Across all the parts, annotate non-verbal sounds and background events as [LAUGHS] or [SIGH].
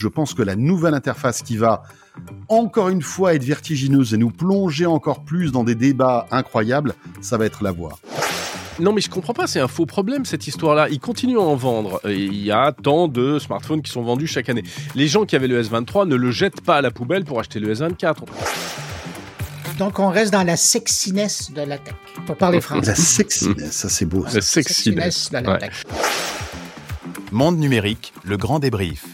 Je pense que la nouvelle interface qui va encore une fois être vertigineuse et nous plonger encore plus dans des débats incroyables, ça va être la voix. Non, mais je comprends pas, c'est un faux problème cette histoire-là. Ils continuent à en vendre. Il y a tant de smartphones qui sont vendus chaque année. Les gens qui avaient le S23 ne le jettent pas à la poubelle pour acheter le S24. Donc, on reste dans la sexiness de la tech, pour parler français. La sexiness, ça c'est beau. La sexiness de la tech. Monde numérique, le grand débrief.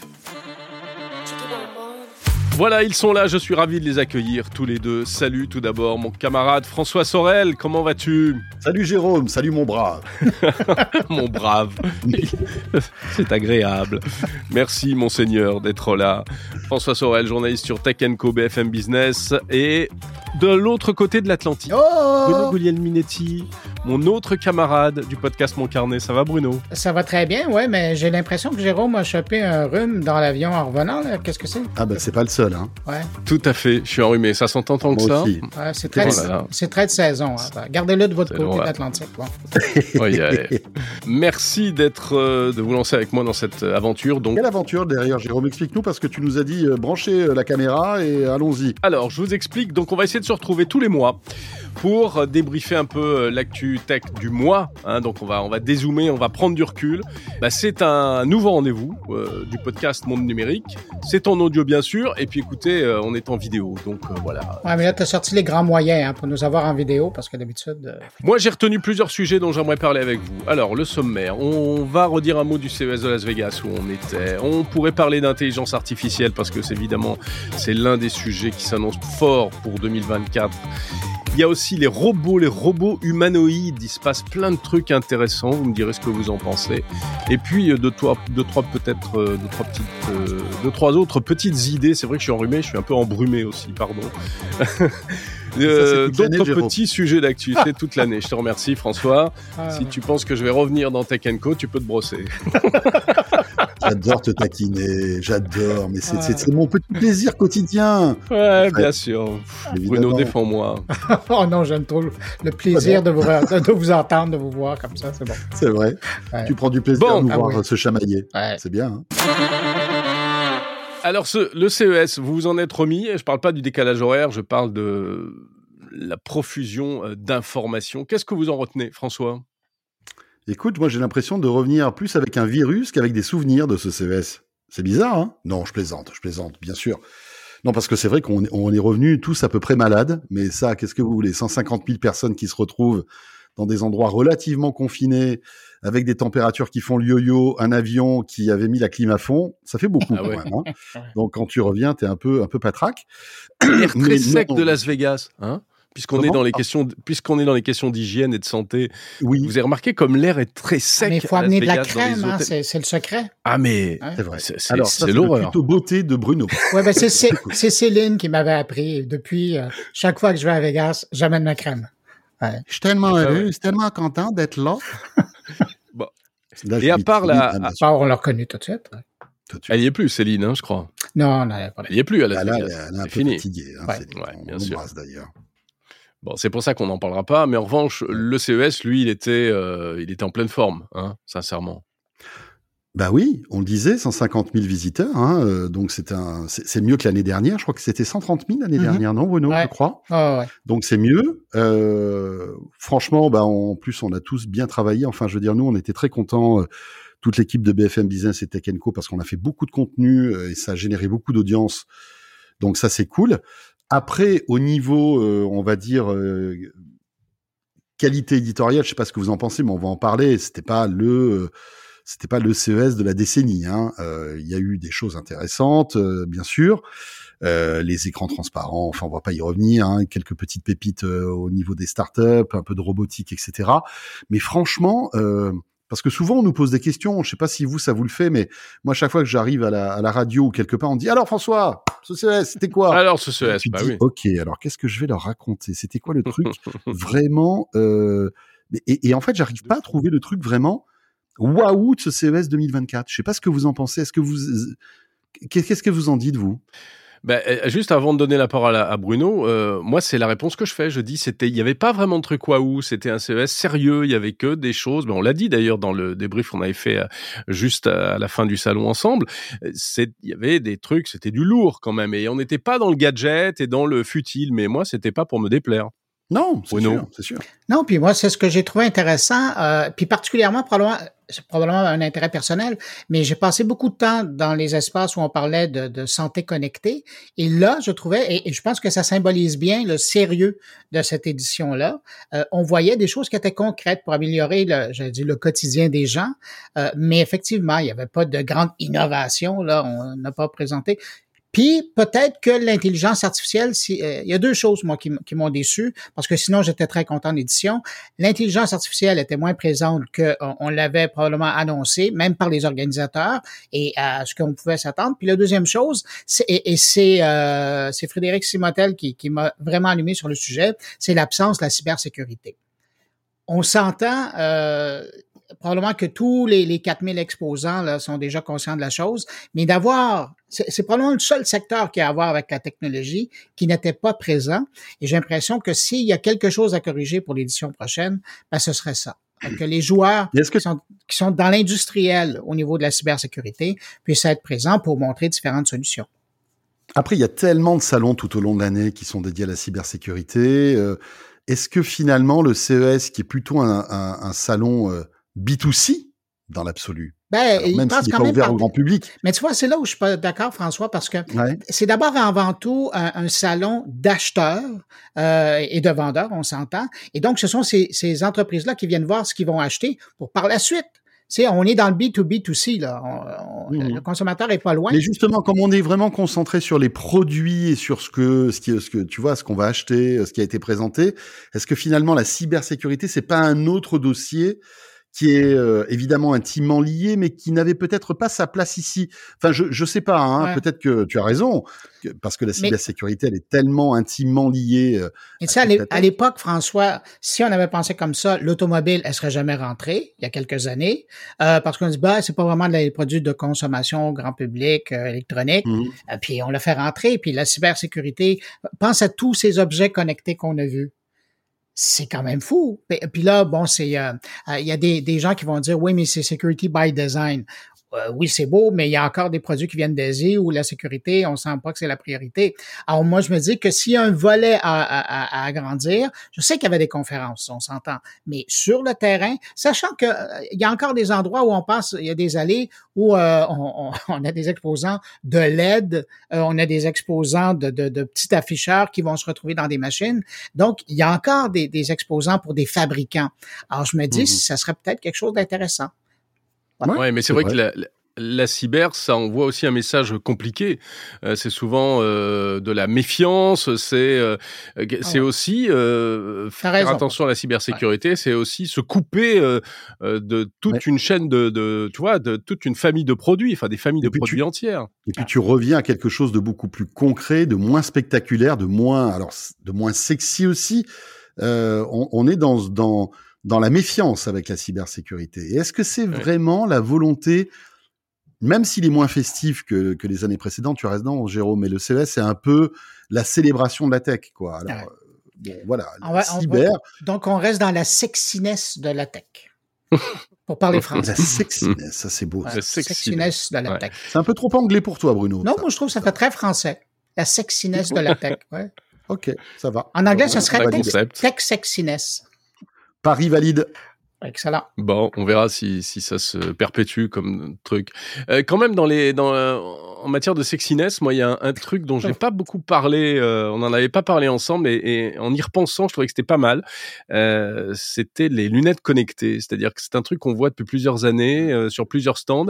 Voilà, ils sont là, je suis ravi de les accueillir tous les deux. Salut tout d'abord mon camarade François Sorel, comment vas-tu? Salut Jérôme, salut mon brave. [LAUGHS] mon brave, [LAUGHS] c'est agréable. Merci monseigneur d'être là. François Sorel, journaliste sur Tech Co BFM Business et de l'autre côté de l'Atlantique, Oh Bruno Guglielminetti, mon autre camarade du podcast Mon Carnet. Ça va Bruno? Ça va très bien, ouais, mais j'ai l'impression que Jérôme a chopé un rhume dans l'avion en revenant. Qu'est-ce que c'est? Ah ben c'est pas le seul. Hein. Ouais, Tout à fait, je suis enrhumé. Ça s'entend tant que Moi ça? ouais, c'est très, très de saison. hein. Gardez-le de votre côté de l'Atlantique. Bon. [LAUGHS] Oui, allez. Merci d'être, euh, de vous lancer avec moi dans cette euh, aventure. Donc, Quelle aventure derrière Jérôme? Explique-nous parce que tu nous as dit euh, branchez euh, la caméra et allons-y. Alors, je vous explique. Donc, on va essayer de se retrouver tous les mois pour débriefer un peu euh, l'actu tech du mois. hein. donc, on va, on va dézoomer, on va prendre du recul. Bah, c'est un nouveau rendez-vous euh, du podcast Monde Numérique. C'est en audio, bien sûr. Et puis, écoutez, euh, on est en vidéo. Donc, euh, voilà. Ouais, mais là, tu as sorti les grands moyens hein, pour nous avoir en vidéo parce que d'habitude. Moi, j'ai retenu plusieurs sujets dont j'aimerais parler avec vous. Alors, le sommaire. On va redire un mot du CES de Las Vegas où on était. On pourrait parler d'intelligence artificielle parce que c'est évidemment, c'est l'un des sujets qui s'annonce fort pour 2024. Il y a aussi les robots, les robots humanoïdes. Il se passe plein de trucs intéressants. Vous me direz ce que vous en pensez. Et puis euh, deux, trois, deux, trois peut-être, euh, deux, trois petites, euh, deux, trois autres petites idées. C'est vrai que je suis enrhumé, je suis un peu embrumé aussi, pardon. [LAUGHS] Euh, D'autres petits sujets d'actualité [LAUGHS] toute l'année. Je te remercie, François. ah, Si tu penses que je vais revenir dans Tech Co, tu peux te brosser. [LAUGHS] J'adore te taquiner, j'adore, mais c'est Ouais. mon petit plaisir quotidien. Ouais, bien sûr. Bruno, défends-moi. [LAUGHS] oh non, j'aime trop le plaisir de, vous, de vous entendre, de vous voir comme ça. C'est bon. C'est vrai. Ouais. Tu prends du plaisir Bon. à nous Ah voir oui. se chamailler. Ouais. C'est bien. hein. Alors, ce, le CES, vous vous en êtes remis. Je parle pas du décalage horaire, je parle de la profusion euh, d'informations. Qu'est-ce que vous en retenez, François? Écoute, moi j'ai l'impression de revenir plus avec un virus qu'avec des souvenirs de ce CES. C'est bizarre, hein? Non, je plaisante, je plaisante, bien sûr. Non, parce que c'est vrai qu'on est, on est revenus tous à peu près malades, mais ça, qu'est-ce que vous voulez? 150 000 personnes qui se retrouvent dans des endroits relativement confinés, avec des températures qui font le yo-yo, un avion qui avait mis la clim à fond, ça fait beaucoup Ah quand ouais. même. hein? Donc quand tu reviens, t'es un peu, un peu patraque. L'air très Mais sec non. de Las Vegas, hein? Puisqu'on est dans les Ah. questions, puisqu'on est dans les questions d'hygiène et de santé, Oui, vous avez remarqué comme l'air est très sec. mais il faut à amener de la crème, hein, c'est le secret. Ah mais Hein? c'est vrai. c'est Alors, c'est l'horreur. tuto beauté de Bruno. Ouais, ben c'est Céline qui m'avait appris. Depuis, euh, chaque fois que je vais à Vegas, j'amène ma crème. Ouais. Je suis tellement Ah heureux, je suis tellement content d'être là. [LAUGHS] Bon. Là, Et à part la- bien sûr, Ça, on l'a reconnu tout de suite. ouais. Elle y est plus, Céline, hein, je crois. Non, non, Elle y est plus à Las Ah, là, elle Vegas. est- elle est un peu fini. fatiguée. Hein, Ouais. Céline. Ouais, On bien sûr. d'ailleurs. Bon, c'est pour ça qu'on n'en parlera pas. Mais en revanche, le CES, lui, il était, euh, il était en pleine forme, hein, sincèrement. Bah oui, on le disait, 150 000 visiteurs, hein, euh, donc c'est un, c'est c'est mieux que l'année dernière. Je crois que c'était 130 000 l'année Mhm. dernière, non, Bruno, Ouais. je crois? Ah, ouais. Donc c'est mieux. Euh, franchement, bah en plus on a tous bien travaillé. Enfin, je veux dire, nous on était très contents, euh, toute l'équipe de BFM Business et Tech Co, parce qu'on a fait beaucoup de contenu et ça a généré beaucoup d'audience. Donc ça c'est cool. Après, au niveau, euh, on va dire euh, qualité éditoriale, je sais pas ce que vous en pensez, mais on va en parler. C'était pas le euh, c'était pas le CES de la décennie. hein. Euh, Il y a eu des choses intéressantes, euh, bien sûr. Euh, les écrans transparents, enfin on va pas y revenir, hein, quelques petites pépites au niveau des startups, un peu de robotique, etc. Mais franchement, parce que souvent on nous pose des questions, je sais pas si vous ça vous le fait, mais moi chaque fois que j'arrive à la, à la radio ou quelque part, on dit alors François, ce CES, c'était quoi? Alors, ce Et CES, tu bah dis, oui. ok, alors qu'est-ce que je vais leur raconter? C'était quoi le truc [LAUGHS] vraiment euh, et, et en fait, j'arrive pas à trouver le truc vraiment waouh de ce CES 2024. Je sais pas ce que vous en pensez. Est-ce que vous qu'est-ce que vous en dites vous? Ben, euh, juste avant de donner la parole à, Bruno, euh, moi c'est la réponse que je fais. Je dis c'était, il n'y avait pas vraiment de truc waouh, c'était un CES sérieux, il y avait que des choses. Ben, on l'a dit d'ailleurs dans le débrief qu'on avait fait euh, juste à la fin du salon ensemble. C'est, il y avait des trucs, c'était du lourd quand même, et on n'était pas dans le gadget et dans le futile. Mais moi c'était pas pour me déplaire. Non, c'est sûr, c'est sûr. Non, puis moi, c'est ce que j'ai trouvé intéressant, euh, puis particulièrement, probablement, c'est probablement un intérêt personnel, mais j'ai passé beaucoup de temps dans les espaces où on parlait de, de santé connectée, et là, je trouvais, et, je pense que ça symbolise bien le sérieux de cette édition-là, euh, on voyait des choses qui étaient concrètes pour améliorer, le, dit, le quotidien des gens, euh, mais effectivement, il n'y avait pas de grande innovation, là, on n'a pas présenté. Puis peut-être que l'intelligence artificielle, euh, il y a deux choses moi qui, m'ont déçu parce que sinon j'étais très content d'édition. L'intelligence artificielle était moins présente que on, l'avait probablement annoncé, même par les organisateurs et à ce qu'on pouvait s'attendre. Puis la deuxième chose, c'est, et, c'est euh, c'est Frédéric Simotel qui, qui m'a vraiment allumé sur le sujet, c'est l'absence de la cybersécurité. On s'entend. Euh, probablement que tous les, les 4000 exposants là, sont déjà conscients de la chose, mais d'avoir, c'est probablement le seul secteur qui a à voir avec la technologie qui n'était pas présent. Et j'ai l'impression que s'il y a quelque chose à corriger pour l'édition prochaine, ben, ce serait ça. Que les joueurs qui, sont, qui sont dans l'industriel au niveau de la cybersécurité puissent être présents pour montrer différentes solutions. Après, il y a tellement de salons tout au long de l'année qui sont dédiés à la cybersécurité. Euh, est-ce que finalement le CES, qui est plutôt un, un, un salon euh, B2C dans l'absolu. Ben, il même passe quand même ouvert au grand public. Mais tu vois, c'est là où je suis pas d'accord, François, parce que c'est d'abord avant tout un, salon d'acheteurs euh, et de vendeurs, on s'entend. Et donc, ce sont ces, ces entreprises-là qui viennent voir ce qu'ils vont acheter pour par la suite sais, on est dans le B2B2C, là. Le consommateur est pas loin. Mais justement, comme on est vraiment concentré sur les produits et sur ce que, ce qui, ce que tu vois, ce qu'on va acheter, ce qui a été présenté, est-ce que finalement la cybersécurité, c'est pas un autre dossier qui est euh, évidemment intimement lié, mais qui n'avait peut-être pas sa place ici. Enfin, je je sais pas. Hein, Peut-être que tu as raison, parce que la cybersécurité, elle est tellement intimement liée. Euh, et ça, à l'époque, François, si on avait pensé comme ça, l'automobile, elle serait jamais rentrée il y a quelques années, euh, parce qu'on dit bah c'est pas vraiment des produits de consommation grand public euh, électronique. Mmh. puis on l'a fait rentrer. Puis la cybersécurité, pense à tous ces objets connectés qu'on a vus c'est quand même fou. Puis là, bon, c'est euh, euh, il y a des, des gens qui vont dire oui, mais c'est security by design. Euh, oui, c'est beau, mais il y a encore des produits qui viennent d'Asie où la sécurité, on sent pas que c'est la priorité. Alors moi, je me dis que s'il y a un volet à, à, à agrandir, je sais qu'il y avait des conférences, on s'entend, mais sur le terrain, sachant que euh, il y a encore des endroits où on passe, il y a des allées où euh, on, on, [LAUGHS] a des exposants de LED, on a des exposants de, de, de, petits afficheurs qui vont se retrouver dans des machines. Donc, il y a encore des, des exposants pour des fabricants. Alors, je me dis, mm-hmm. ça serait peut-être quelque chose d'intéressant. Ouais, mais c'est vrai, que la, la cyber, ça envoie aussi un message compliqué. Euh, c'est souvent euh, de la méfiance. C'est euh, c'est ah aussi faire attention à la cybersécurité. C'est aussi se couper de toute une chaîne de, de, tu vois, de toute une famille de produits, enfin des familles de produits entières. Et puis tu reviens à quelque chose de beaucoup plus concret, de moins spectaculaire, de moins alors de moins sexy aussi. On, on, est dans dans dans la méfiance avec la cybersécurité. Et est-ce que c'est vraiment la volonté même s'il est moins festif que, que les années précédentes, tu as raison, Jérôme, mais le CES, c'est un peu la célébration de la tech, quoi. Alors, euh, voilà, cyber. donc, on reste dans la sexiness de la tech. pour parler [LAUGHS] français. La sexiness, ça c'est beau. La sexiness de la tech. C'est un peu trop anglais pour toi, Bruno. Non, moi je trouve que ça fait très français. La sexiness de la [LAUGHS] tech. Ouais. Ok, ça va. En anglais, ça serait tech, tech sexiness. Paris valide. Excellent. Bon, on verra si, si ça se perpétue comme truc. Euh, quand même, dans les, dans, euh, en matière de sexiness, moi, il y a un, truc dont j'ai pas beaucoup parlé. Euh, on n'en avait pas parlé ensemble, et, en y repensant, je trouvais que c'était pas mal. Euh, c'était les lunettes connectées, c'est-à-dire que c'est un truc qu'on voit depuis plusieurs années euh, sur plusieurs stands.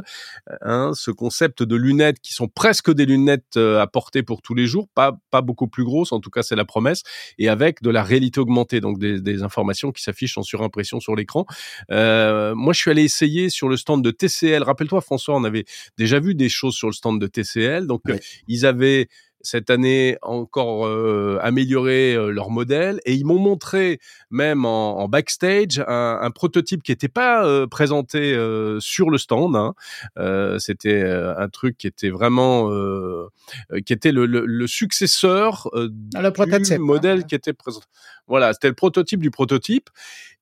Hein, ce concept de lunettes qui sont presque des lunettes à porter pour tous les jours, pas pas beaucoup plus grosses, en tout cas c'est la promesse, et avec de la réalité augmentée, donc des, des informations qui s'affichent en surimpression sur l'écran. Moi, je suis allé essayer sur le stand de TCL. Rappelle-toi, François, on avait déjà vu des choses sur le stand de TCL. Donc, euh, ils avaient cette année encore euh, amélioré euh, leur modèle et ils m'ont montré même en, en backstage un, un, prototype qui n'était pas euh, présenté euh, sur le stand. Hein. C'était un truc qui était vraiment qui était le, le, le successeur ah, du modèle hein. qui était présenté. Voilà, c'était le prototype du prototype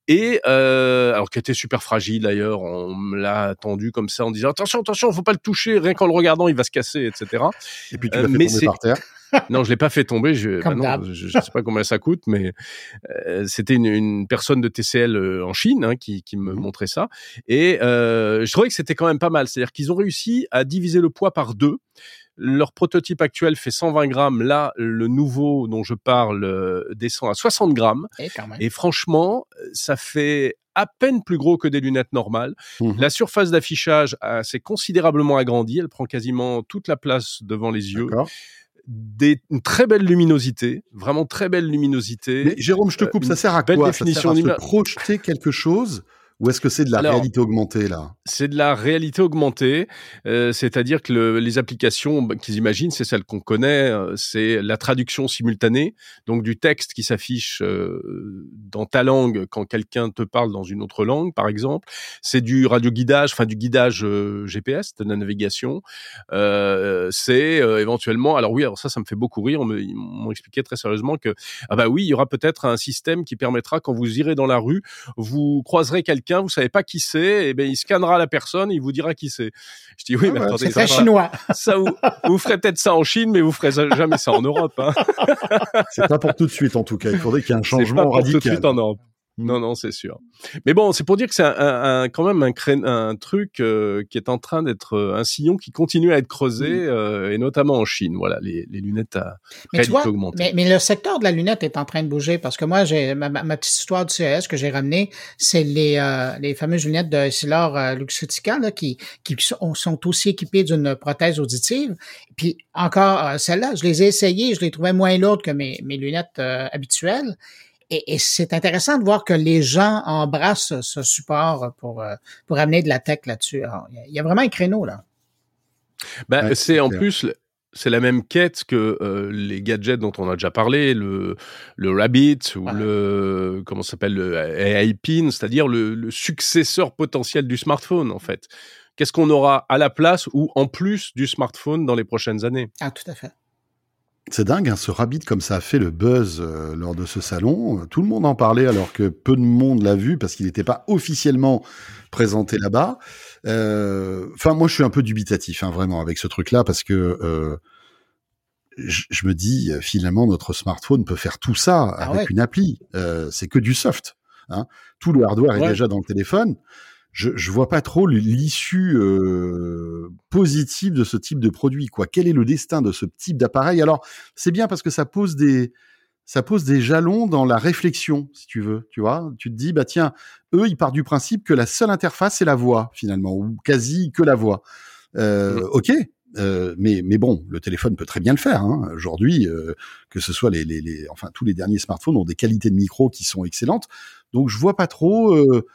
et euh, alors qui était super fragile d'ailleurs, on me l'a attendu comme ça en disant attention attention, faut pas le toucher, rien qu'en le regardant il va se casser, etc. Et puis tu l'as euh, fait tomber par terre. [LAUGHS] non, je l'ai pas fait tomber. Je, bah non, je, je, sais pas combien ça coûte, mais euh, c'était une, une, personne de TCL euh, en Chine hein, qui, qui, me mmh. montrait ça, et euh, je trouvais que c'était quand même pas mal. C'est-à-dire qu'ils ont réussi à diviser le poids par deux. Leur prototype actuel fait 120 grammes. Là, le nouveau dont je parle euh, descend à 60 grammes. Et, et franchement, ça fait à peine plus gros que des lunettes normales. Mmh. La surface d'affichage s'est considérablement agrandie. Elle prend quasiment toute la place devant les yeux. Des, une très belle luminosité, vraiment très belle luminosité. Mais Jérôme, je te coupe, euh, ça sert à quoi? Définition ça sert à se projeter quelque chose ou est-ce que c'est de la Alors, réalité augmentée là? C'est de la réalité augmentée, euh, c'est-à-dire que le, les applications bah, qu'ils imaginent, c'est celles qu'on connaît, euh, c'est la traduction simultanée, donc du texte qui s'affiche euh, dans ta langue quand quelqu'un te parle dans une autre langue, par exemple. C'est du radioguidage, enfin du guidage euh, GPS, de la navigation. C'est éventuellement, alors oui, alors ça, ça me fait beaucoup rire. On m'ont expliqué très sérieusement que ah bah oui, il y aura peut-être un système qui permettra quand vous irez dans la rue, vous croiserez quelqu'un vous savez pas qui c'est, et eh ben il scannera la personne, il vous dira qui c'est. Je dis oui, ah mais ouais, attendez, c'est chinois. Ça vous, vous ferez peut-être ça en Chine, mais vous ferez jamais ça en Europe. Hein. c'est pas pour tout de suite en tout cas. Il faudrait qu'il y ait un changement pas pour radical. Tout de suite en Europe. Non, non, c'est sûr. Mais bon, c'est pour dire que c'est un, un, un, quand même un, cré... un truc euh, qui est en train d'être euh, un sillon qui continue à être creusé, mmh. euh, et notamment en Chine. Voilà, les, les lunettes à mais vois, mais, mais, le secteur de la lunette est en train de bouger parce que moi, j'ai ma, ma, petite histoire du CES que j'ai ramenée, c'est les, les fameuses lunettes de Essilor Luxottica là, qui, qui sont, sont aussi équipées d'une prothèse auditive. Puis encore, celles-là, je les ai essayées, je les trouvais moins lourdes que mes, mes lunettes habituelles. Et, et c'est intéressant de voir que les gens embrassent ce support pour, euh, pour amener de la tech là-dessus. Il y a vraiment un créneau là. Ben, ouais, c'est en plus c'est la même quête que euh, les gadgets dont on a déjà parlé, le, le Rabbit ou ouais. le comment s'appelle le AI Pin, c'est-à-dire le, le, successeur potentiel du smartphone en fait. Qu'est-ce qu'on aura à la place ou en plus du smartphone dans les prochaines années? Ah, tout à fait. C'est dingue, hein, ce Rabbit, comme ça a fait le buzz euh, lors de ce salon. Tout le monde en parlait alors que peu de monde l'a vu parce qu'il n'était pas officiellement présenté là-bas. Enfin, euh, moi, je suis un peu dubitatif, hein, vraiment, avec ce truc-là parce que euh, je, me dis, finalement, notre smartphone peut faire tout ça ah avec ouais. une appli. c'est que du soft. Hein. Tout le hardware ouais. est déjà dans le téléphone je, je vois pas trop l'issue euh, positive de ce type de produit. Quoi Quel est le destin de ce type d'appareil? Alors, c'est bien parce que ça pose des ça pose des jalons dans la réflexion, si tu veux. Tu vois, tu te dis bah tiens, eux ils partent du principe que la seule interface c'est la voix finalement, ou quasi que la voix. Euh, mmh. Ok. Euh, mais mais bon, le téléphone peut très bien le faire. Hein. Aujourd'hui, euh, que ce soit les, les, les, enfin tous les derniers smartphones ont des qualités de micro qui sont excellentes. Donc je vois pas trop euh,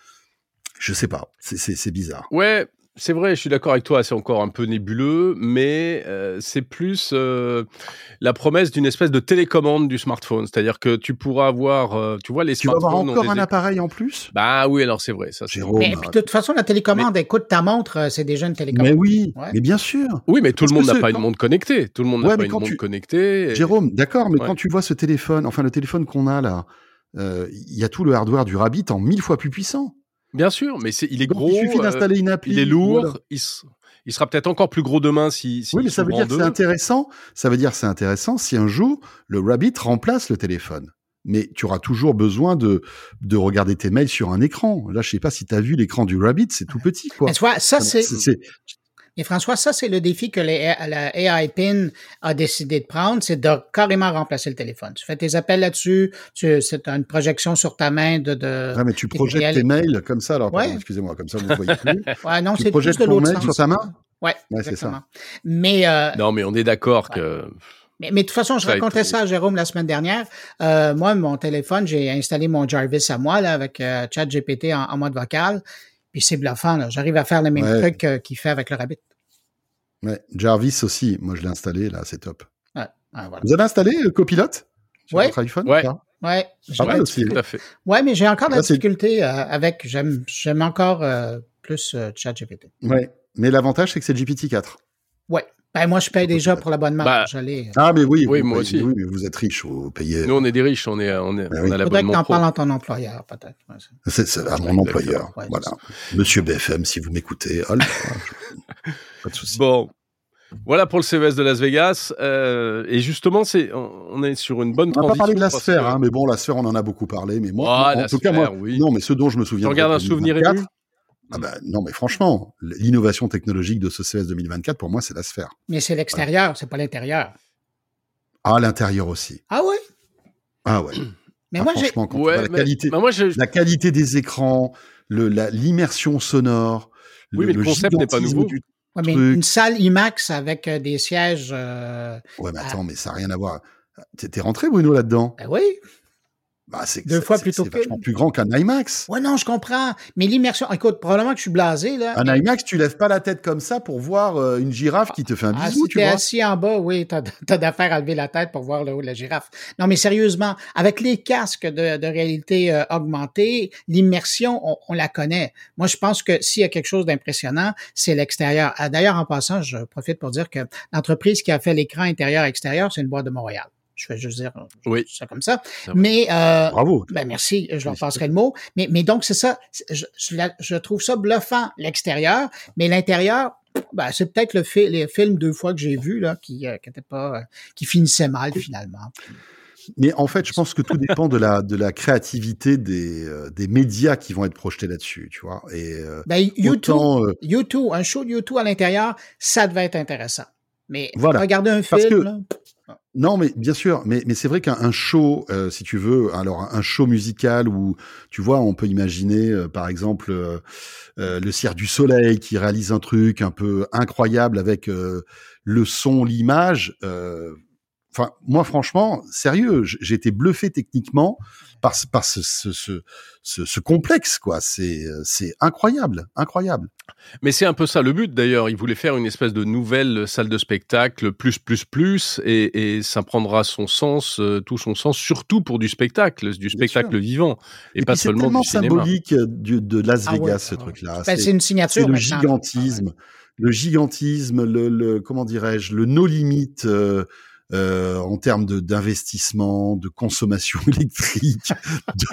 je sais pas, c'est bizarre. Ouais, c'est vrai, je suis d'accord avec toi, c'est encore un peu nébuleux, mais euh, c'est plus euh, la promesse d'une espèce de télécommande du smartphone, c'est-à-dire que tu pourras avoir, euh, tu vois, les tu smartphones. Tu vas avoir encore un appareil en plus? Bah oui, alors c'est vrai, ça. Jérôme, mais puis, de toute façon, la télécommande, mais... écoute ta montre, c'est déjà une télécommande. Mais oui, ouais. mais bien sûr. Oui, mais tout Parce le monde n'a pas une montre connectée. Tout le monde n'a pas une montre tu... connectée. Et... Jérôme, d'accord, mais ouais. quand tu vois ce téléphone, enfin le téléphone qu'on a là, il euh, y a tout le hardware du Rabbit en mille fois plus puissant. Bien sûr, mais c'est il est gros. il suffit d'installer une appli. Il est lourd. Voilà. Il, il, sera peut-être encore plus gros demain si. si oui, mais ça veut dire que c'est intéressant. Ça veut dire c'est intéressant si un jour le Rabbit remplace le téléphone. Mais tu auras toujours besoin de de regarder tes mails sur un écran. Là, je sais pas si tu as vu l'écran du Rabbit, c'est tout petit quoi. Mais tu vois, ça c'est et François, ça, c'est le défi que les, la AI PIN a décidé de prendre, c'est de carrément remplacer le téléphone. Tu fais tes appels là-dessus, c'est une projection sur ta main de... de ouais, mais tu projettes tes mails comme ça, alors, ouais. excusez-moi, comme ça, vous ne voyez plus. [LAUGHS] ouais, non, c'est plus de l'autre sens. sur ta main? Ouais, ouais c'est ça. Mais... Euh, non, mais on est d'accord ouais. que... Mais, mais, de toute façon, je ça racontais ça à Jérôme la semaine dernière. Euh, moi, mon téléphone, j'ai installé mon Jarvis à moi là, avec euh, ChatGPT en, en, mode vocal. Puis c'est bluffant. J'arrive à faire le même ouais. truc euh, qu'il fait avec le Rabbit. Ouais, Jarvis aussi. Moi, je l'ai installé là, c'est top. Ouais. Ah, voilà. Vous avez installé euh, Copilot sur Ouais. votre iPhone? Ouais. Ouais, Pas mal aussi. Tout à fait. ouais, mais j'ai encore de la difficulté euh, avec. J'aime, j'aime encore euh, plus euh, ChatGPT. Ouais. Mais l'avantage, c'est que c'est GPT-4. Ouais. Ben moi, je paye déjà pour l'abonnement. Bah. Ah, mais oui, Oui, vous moi payez- aussi. Oui, mais vous êtes riche, vous payez. Nous, on est des riches, on, est, on, est, Bah on oui. a Faudrait que t'en parles à ton employeur, peut-être. Ouais, c'est- à mon employeur. Ouais, voilà. Monsieur BFM, si vous m'écoutez. [LAUGHS] pas de souci. Bon, voilà pour le CES de Las Vegas. Euh, et justement, c'est, on est sur une bonne On n'a pas parlé de la sphère, que- hein, mais bon, la sphère, on en a beaucoup parlé. Mais moi, Ah, en tout cas, moi, oui. non, mais ce dont je me Tu souviens. regardes un souvenir ému? Ah bah, non, mais franchement, l'innovation technologique de ce CES 2024, pour moi, c'est la sphère. Mais c'est l'extérieur, c'est pas l'intérieur. Ah, l'intérieur aussi. Ah ouais? Ah ouais. [CLEARS THROAT] Mais Ah, moi, franchement, quand tu Ouais, la mais- qualité, bah, moi, je, la qualité des écrans, le, la, l'immersion sonore, Oui, mais le concept n'est pas nouveau. du- Ouais, mais truc. une salle IMAX avec euh, des sièges. euh, Ouais, mais attends, mais ça n'a rien à voir. T'es rentré, Bruno, là-dedans? Ben oui. Bah, c'est, Deux fois plutôt que- plus grand qu'un IMAX. Ouais, non, je comprends. Mais l'immersion. Écoute, probablement que je suis blasé, là. Un IMAX, tu lèves pas la tête comme ça pour voir euh, une girafe qui te fait un Ah, bisou, si tu t'es vois. assis en bas, oui, t'as, t'as d'affaire à lever la tête pour voir le haut de la girafe. Non, mais sérieusement, avec les casques de, de réalité euh, augmentée, l'immersion, on, on la connaît. Moi, je pense que s'il y a quelque chose d'impressionnant, c'est l'extérieur. Ah, D'ailleurs, en passant, je profite pour dire que l'entreprise qui a fait l'écran intérieur-extérieur, c'est une boîte de Montréal. Je vais juste dire Oui. ça comme ça. Mais euh, Bravo. ben merci, je leur passerai le mot. Mais, mais donc, c'est ça. Je, je, la- je trouve ça bluffant, l'extérieur. Mais l'intérieur, ben, c'est peut-être le fi- les films deux fois que j'ai vus, là, qui, euh, qui étaient pas, euh, qui finissaient mal, finalement. Mais en fait, je pense que tout dépend de la, de la créativité des, euh, des médias qui vont être projetés là-dessus, tu vois. Et euh, Ben, YouTube, autant, euh, YouTube, un show de YouTube à l'intérieur, ça devait être intéressant. Mais Voilà. regarder un Parce film, que- là, Non, mais bien sûr, mais, mais c'est vrai qu'un un show, euh, si tu veux, alors un show musical où, tu vois, on peut imaginer, euh, par exemple, euh, le Cirque du Soleil qui réalise un truc un peu incroyable avec euh, le son, l'image. Enfin, moi, franchement, sérieux, j'ai été bluffé techniquement par, ce- par ce, ce, ce, ce, ce complexe, quoi. C'est c'est incroyable, incroyable. Mais c'est un peu ça le but d'ailleurs. Il voulait faire une espèce de nouvelle salle de spectacle plus plus plus et, et ça prendra son sens, euh, tout son sens, surtout pour du spectacle, du spectacle vivant et, Et, pas seulement tellement du cinéma. symbolique euh, du, de Las Ah ouais, Vegas, ce ah ouais. truc-là. ben, c'est une signature. c'est le gigantisme, le gigantisme, le, le comment dirais-je, le no limite euh, euh, en termes de d'investissement, de consommation [LAUGHS] électrique,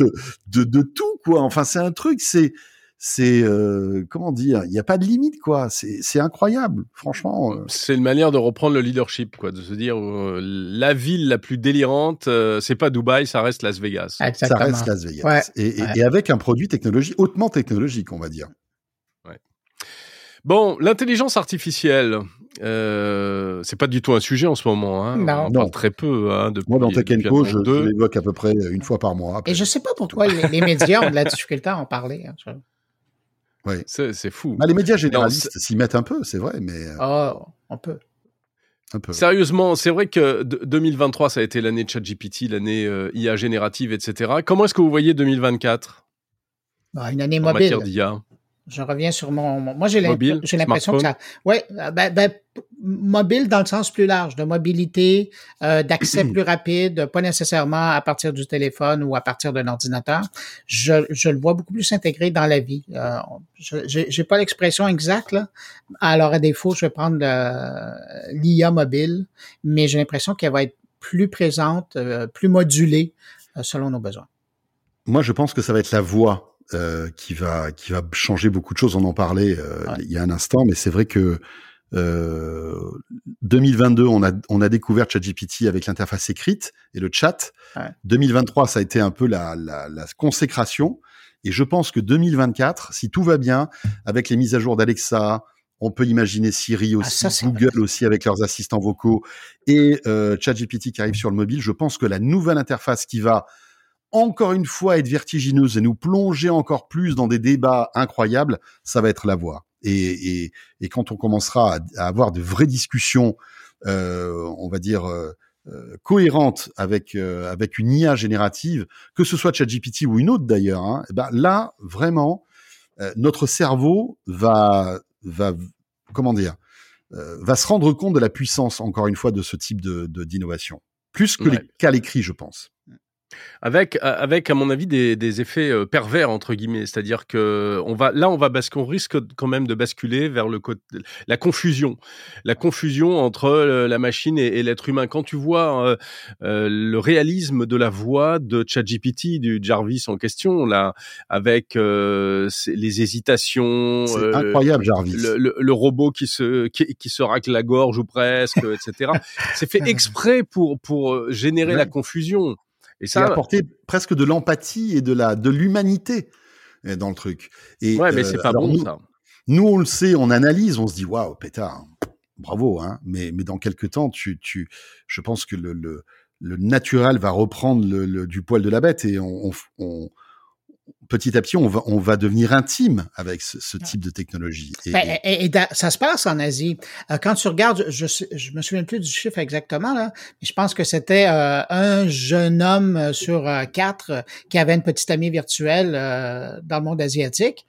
de, de de tout quoi. Enfin, c'est un truc, c'est c'est euh, comment dire, il n'y a pas de limite quoi. C'est c'est incroyable, franchement. euh. C'est une manière de reprendre le leadership, quoi, de se dire euh, la ville la plus délirante, euh, c'est pas Dubaï, ça reste Las Vegas. Ouais. Ça Exactement. reste Las Vegas Ouais, et, et- ouais. et avec un produit technologique hautement technologique, on va dire. Bon, l'intelligence artificielle, euh, c'est pas du tout un sujet en ce moment. Hein. Non. On en Non. parle très peu. Hein, depuis, Moi, dans Tech un Co, je, je l'évoque à peu près une fois par mois. Et je sais pas pourquoi les, les médias ont de la difficulté à en parler. hein. Je- C'est c'est fou. Bah, les médias généralistes s'y mettent un peu, c'est vrai, mais euh, Ah, on peut. un peu. Sérieusement, c'est vrai que de- 2023, ça a été l'année de ChatGPT, l'année euh, IA générative, etc. Comment est-ce que vous voyez 2024 Ah, une année en mobile. matière d'IA Je reviens sur mon. mon- moi, j'ai l'impression que ça. Ouais, euh, ben, ben, mobile dans le sens plus large, de mobilité, euh, d'accès [CLEARS THROAT] plus rapide, pas nécessairement à partir du téléphone ou à partir d'un ordinateur. Je, je le vois beaucoup plus intégré dans la vie. Euh, je j'ai j'ai pas l'expression exacte là. Alors à défaut, je vais prendre l'IA mobile, mais j'ai l'impression qu'elle va être plus présente, euh, plus modulée euh, selon nos besoins. Moi, je pense que ça va être la voix euh, qui va qui va changer beaucoup de choses. On en parlait euh, Ouais. il y a un instant, mais c'est vrai que euh, 2022, on a on a découvert ChatGPT avec l'interface écrite et le chat. Ouais. 2023, ça a été un peu la, la, la consécration. Et je pense que 2024, si tout va bien, avec les mises à jour d'Alexa, on peut imaginer Siri aussi, ça, c'est Google aussi avec leurs assistants vocaux et euh, ChatGPT qui arrive sur le mobile. Je pense que la nouvelle interface qui va encore une fois être vertigineuse et nous plonger encore plus dans des débats incroyables, ça va être la voix. Et, et, et quand on commencera à, à avoir de vraies discussions, euh, on va dire euh, euh, cohérentes avec euh, avec une IA générative, que ce soit ChatGPT ou une autre d'ailleurs, hein, eh ben là vraiment euh, notre cerveau va va comment dire va se rendre compte de la puissance, encore une fois, de ce type de d'innovation, plus que qu'à l'écrit, je pense. Avec, avec à mon avis des, des effets euh, pervers entre guillemets, c'est-à-dire que on va là on va basculer, on risque quand même de basculer vers le côté, la confusion, la confusion entre euh, la machine et, l'être humain. Quand tu vois euh, euh, le réalisme de la voix de ChatGPT, du Jarvis en question là, avec euh, les hésitations, c'est incroyable Jarvis, le, le, robot qui se qui, qui, se racle la gorge ou presque, etc. c'est fait [LAUGHS] exprès pour pour générer la confusion. Et ça, apporter presque de l'empathie et de la de l'humanité euh, dans le truc. Et, ouais, mais c'est euh, pas bon nous, ça. Nous, on le sait, on analyse, on se dit waouh, pétard, bravo, hein. Mais mais dans quelques temps, tu tu, je pense que le le, le naturel va reprendre le, le, du poil de la bête et on, on, petit à petit, on va, on va devenir intime avec ce, ce type de technologie. Et, ben, et, et, ça se passe en Asie. Euh, quand tu regardes, je, je me souviens plus du chiffre exactement là, mais je pense que c'était euh, un jeune homme sur euh, quatre qui avait une petite amie virtuelle dans le monde asiatique.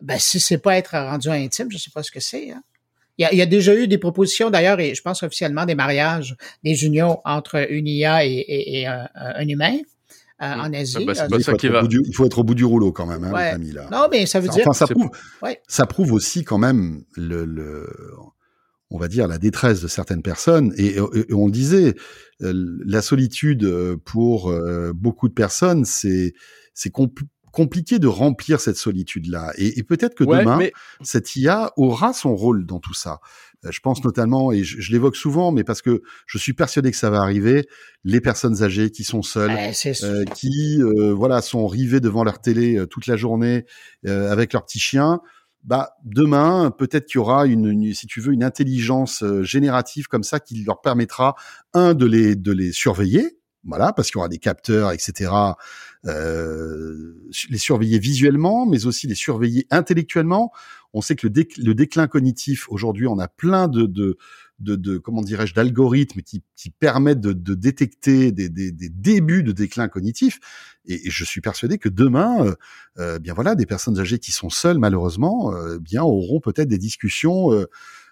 Ben si c'est pas être rendu intime, je sais pas ce que c'est. Hein. Il, y a, il y a, déjà eu des propositions d'ailleurs, et je pense officiellement des mariages, des unions entre une IA et, et un, un humain. Euh, en Asie. Bah, il, faut il, faut être au bout du rouleau quand même, hein, ouais. amis, là. Non, mais ça veut dire. Enfin, ça prouve, ouais. ça prouve aussi quand même le, le, on va dire la détresse de certaines personnes. Et, et, on le disait, euh, la solitude euh, pour beaucoup de personnes, c'est c'est compliqué de remplir cette solitude-là. Et, et peut-être que demain, mais... cette IA aura son rôle dans tout ça. Euh, je pense notamment, et je, l'évoque souvent, mais parce que je suis persuadé que ça va arriver, les personnes âgées qui sont seules, euh, qui euh, voilà sont rivées devant leur télé euh, toute la journée avec leur petit chien. Bah demain, peut-être qu'il y aura une, une, si tu veux, une intelligence générative comme ça qui leur permettra un de les de les surveiller, voilà, parce qu'il y aura des capteurs, etc. Euh, les surveiller visuellement, mais aussi les surveiller intellectuellement. On sait que le, le déclin cognitif aujourd'hui, on a plein de, de, de, de comment dirais-je, d'algorithmes qui, qui permettent de, de détecter des, des, des, débuts de déclin cognitif. Et, et, je suis persuadé que demain, euh, euh bien voilà, des personnes âgées qui sont seules, malheureusement, euh, bien auront peut-être des discussions. Euh,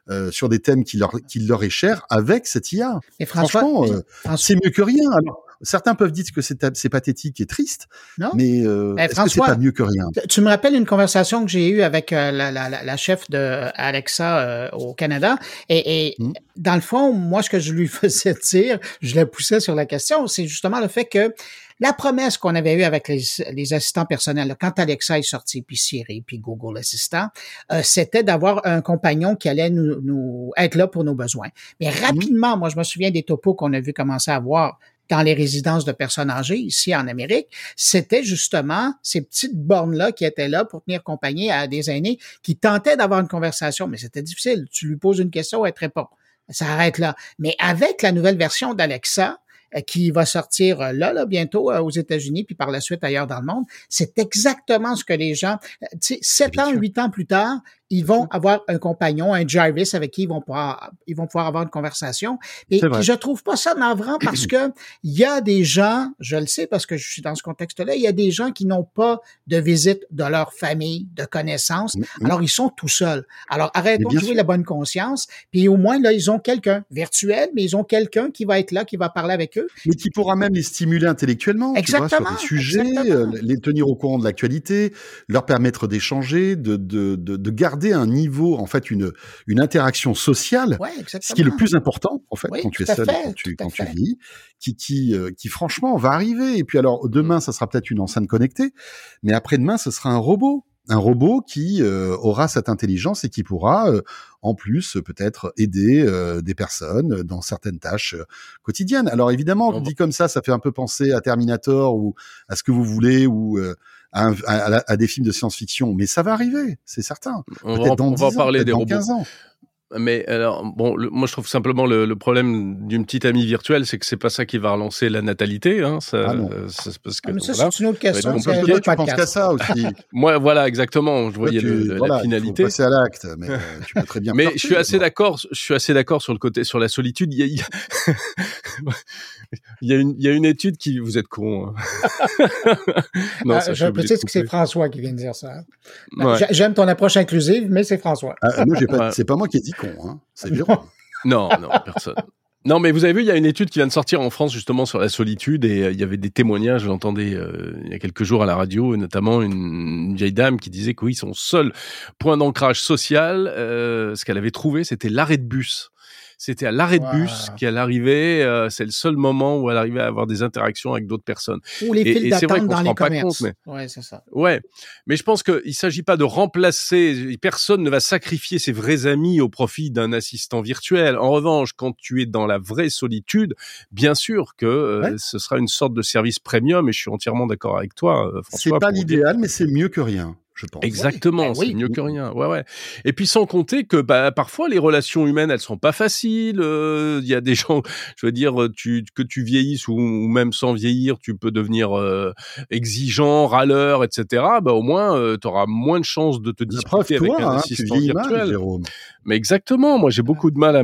euh, sur des thèmes qui leur, qui leur est cher avec cette IA. Et François, Franchement, euh, c'est mieux que rien. Alors, certains peuvent dire que c'est pathétique et triste, non mais euh, eh, est-ce que c'est pas mieux que rien? Tu me rappelles une conversation que j'ai eue avec euh, la, la, la, chef de Alexa euh, au Canada, et, et mmh. dans le fond, moi, ce que je lui [LAUGHS] faisais dire, je la poussais sur la question, c'est justement le fait que la promesse qu'on avait eue avec les, les assistants personnels, quand Alexa est sorti, puis Siri, puis Google Assistant, euh, c'était d'avoir un compagnon qui allait nous, nous, être là pour nos besoins. Mais mmh. rapidement, moi, je me souviens des topos qu'on a vu commencer à voir dans les résidences de personnes âgées ici en Amérique, c'était justement ces petites bornes-là qui étaient là pour tenir compagnie à des aînés qui tentaient d'avoir une conversation, mais c'était difficile. Tu lui poses une question, elle te répond. Ça arrête là. Mais avec la nouvelle version d'Alexa, qui va sortir euh, là, là bientôt euh, aux États-Unis, puis par la suite ailleurs dans le monde. C'est exactement ce que les gens, tu sais, sept ans, huit ans plus tard, ils vont avoir un compagnon, un Jarvis avec qui ils vont pouvoir, ils vont pouvoir avoir une conversation. Et je trouve pas ça navrant [CLEARS THROAT] parce que il y a des gens, je le sais parce que je suis dans ce contexte-là, il y a des gens qui n'ont pas de visite de leur famille, de connaissances. Mm, mm. Alors ils sont tout seuls. Alors arrêtons de jouer la bonne conscience. Puis au moins là, ils ont quelqu'un virtuel, mais ils ont quelqu'un qui va être là, qui va parler avec eux. Mais qui pourra même les stimuler intellectuellement, exactement, tu vois, sur des sujets, euh, les tenir au courant de l'actualité, leur permettre d'échanger, de, de, de, de garder un niveau, en fait, une, une interaction sociale, ce qui est le plus important, en fait, quand tu es seul, quand tu, quand tu vis, qui, qui, euh, qui franchement va arriver. Et puis alors, demain, ça sera peut-être une enceinte connectée, mais après-demain, ce sera un robot un robot qui euh, aura cette intelligence et qui pourra euh, en plus peut-être aider des personnes dans certaines tâches quotidiennes. Alors évidemment, dit comme ça, ça fait un peu penser à Terminator ou à ce que vous voulez ou à, à, des films de science-fiction, mais ça va arriver, c'est certain. On va, dans on va parler des robots. 15 ans. Mais alors, bon, moi je trouve simplement le, le problème d'une petite amie virtuelle, c'est que c'est pas ça qui va relancer la natalité. Hein, ça, ah parce que, ah, mais ça, c'est une autre question. C'est toi, tu penses qu'à ça aussi. [LAUGHS] moi, voilà, exactement. Je voyais le, voilà, la finalité. passer à l'acte, mais euh, tu peux très bien. mais je suis assez d'accord. Je suis assez d'accord sur le côté, sur la solitude. Il y a, il, y a [LAUGHS] une, il y a une étude qui... Vous êtes con. Hein. [LAUGHS] non, ah, je précise que c'est François qui vient de dire ça. Ouais. J'aime ton approche inclusive, mais c'est François. Ah, moi, pas, c'est pas moi qui ai dit con, hein. c'est Jérôme. non, non, personne. Non, mais vous avez vu, il y a une étude qui vient de sortir en France justement sur la solitude et euh, il y avait des témoignages, j'entendais euh, il y a quelques jours à la radio, et notamment une, vieille dame qui disait que oui, son seul point d'ancrage social, euh, ce qu'elle avait trouvé, c'était l'arrêt de bus. C'était à l'arrêt de bus qu'elle arrivait. Euh, c'est le seul moment où elle arrivait à avoir des interactions avec d'autres personnes. Ou les files d'attente dans les commerces. mais... Ouais, c'est ça. Ouais, mais je pense qu'il s'agit pas de remplacer. Personne ne va sacrifier ses vrais amis au profit d'un assistant virtuel. En revanche, quand tu es dans la vraie solitude, bien sûr que euh, ce sera une sorte de service premium. Et je suis entièrement d'accord avec toi, euh, François. C'est pas l'idéal, mais c'est mieux que rien. Exactement, ben c'est mieux que rien. Ouais, ouais. Et puis sans compter que bah, parfois les relations humaines, elles sont pas faciles. Euh, il y a des [LAUGHS] gens, je veux dire, tu, que tu vieillisses ou, même sans vieillir, tu peux devenir euh, exigeant, râleur, etc. Bah au moins, euh, tu auras moins de chances de te disputer avec un hein, assistant virtuel. Mais exactement. Moi, j'ai beaucoup de mal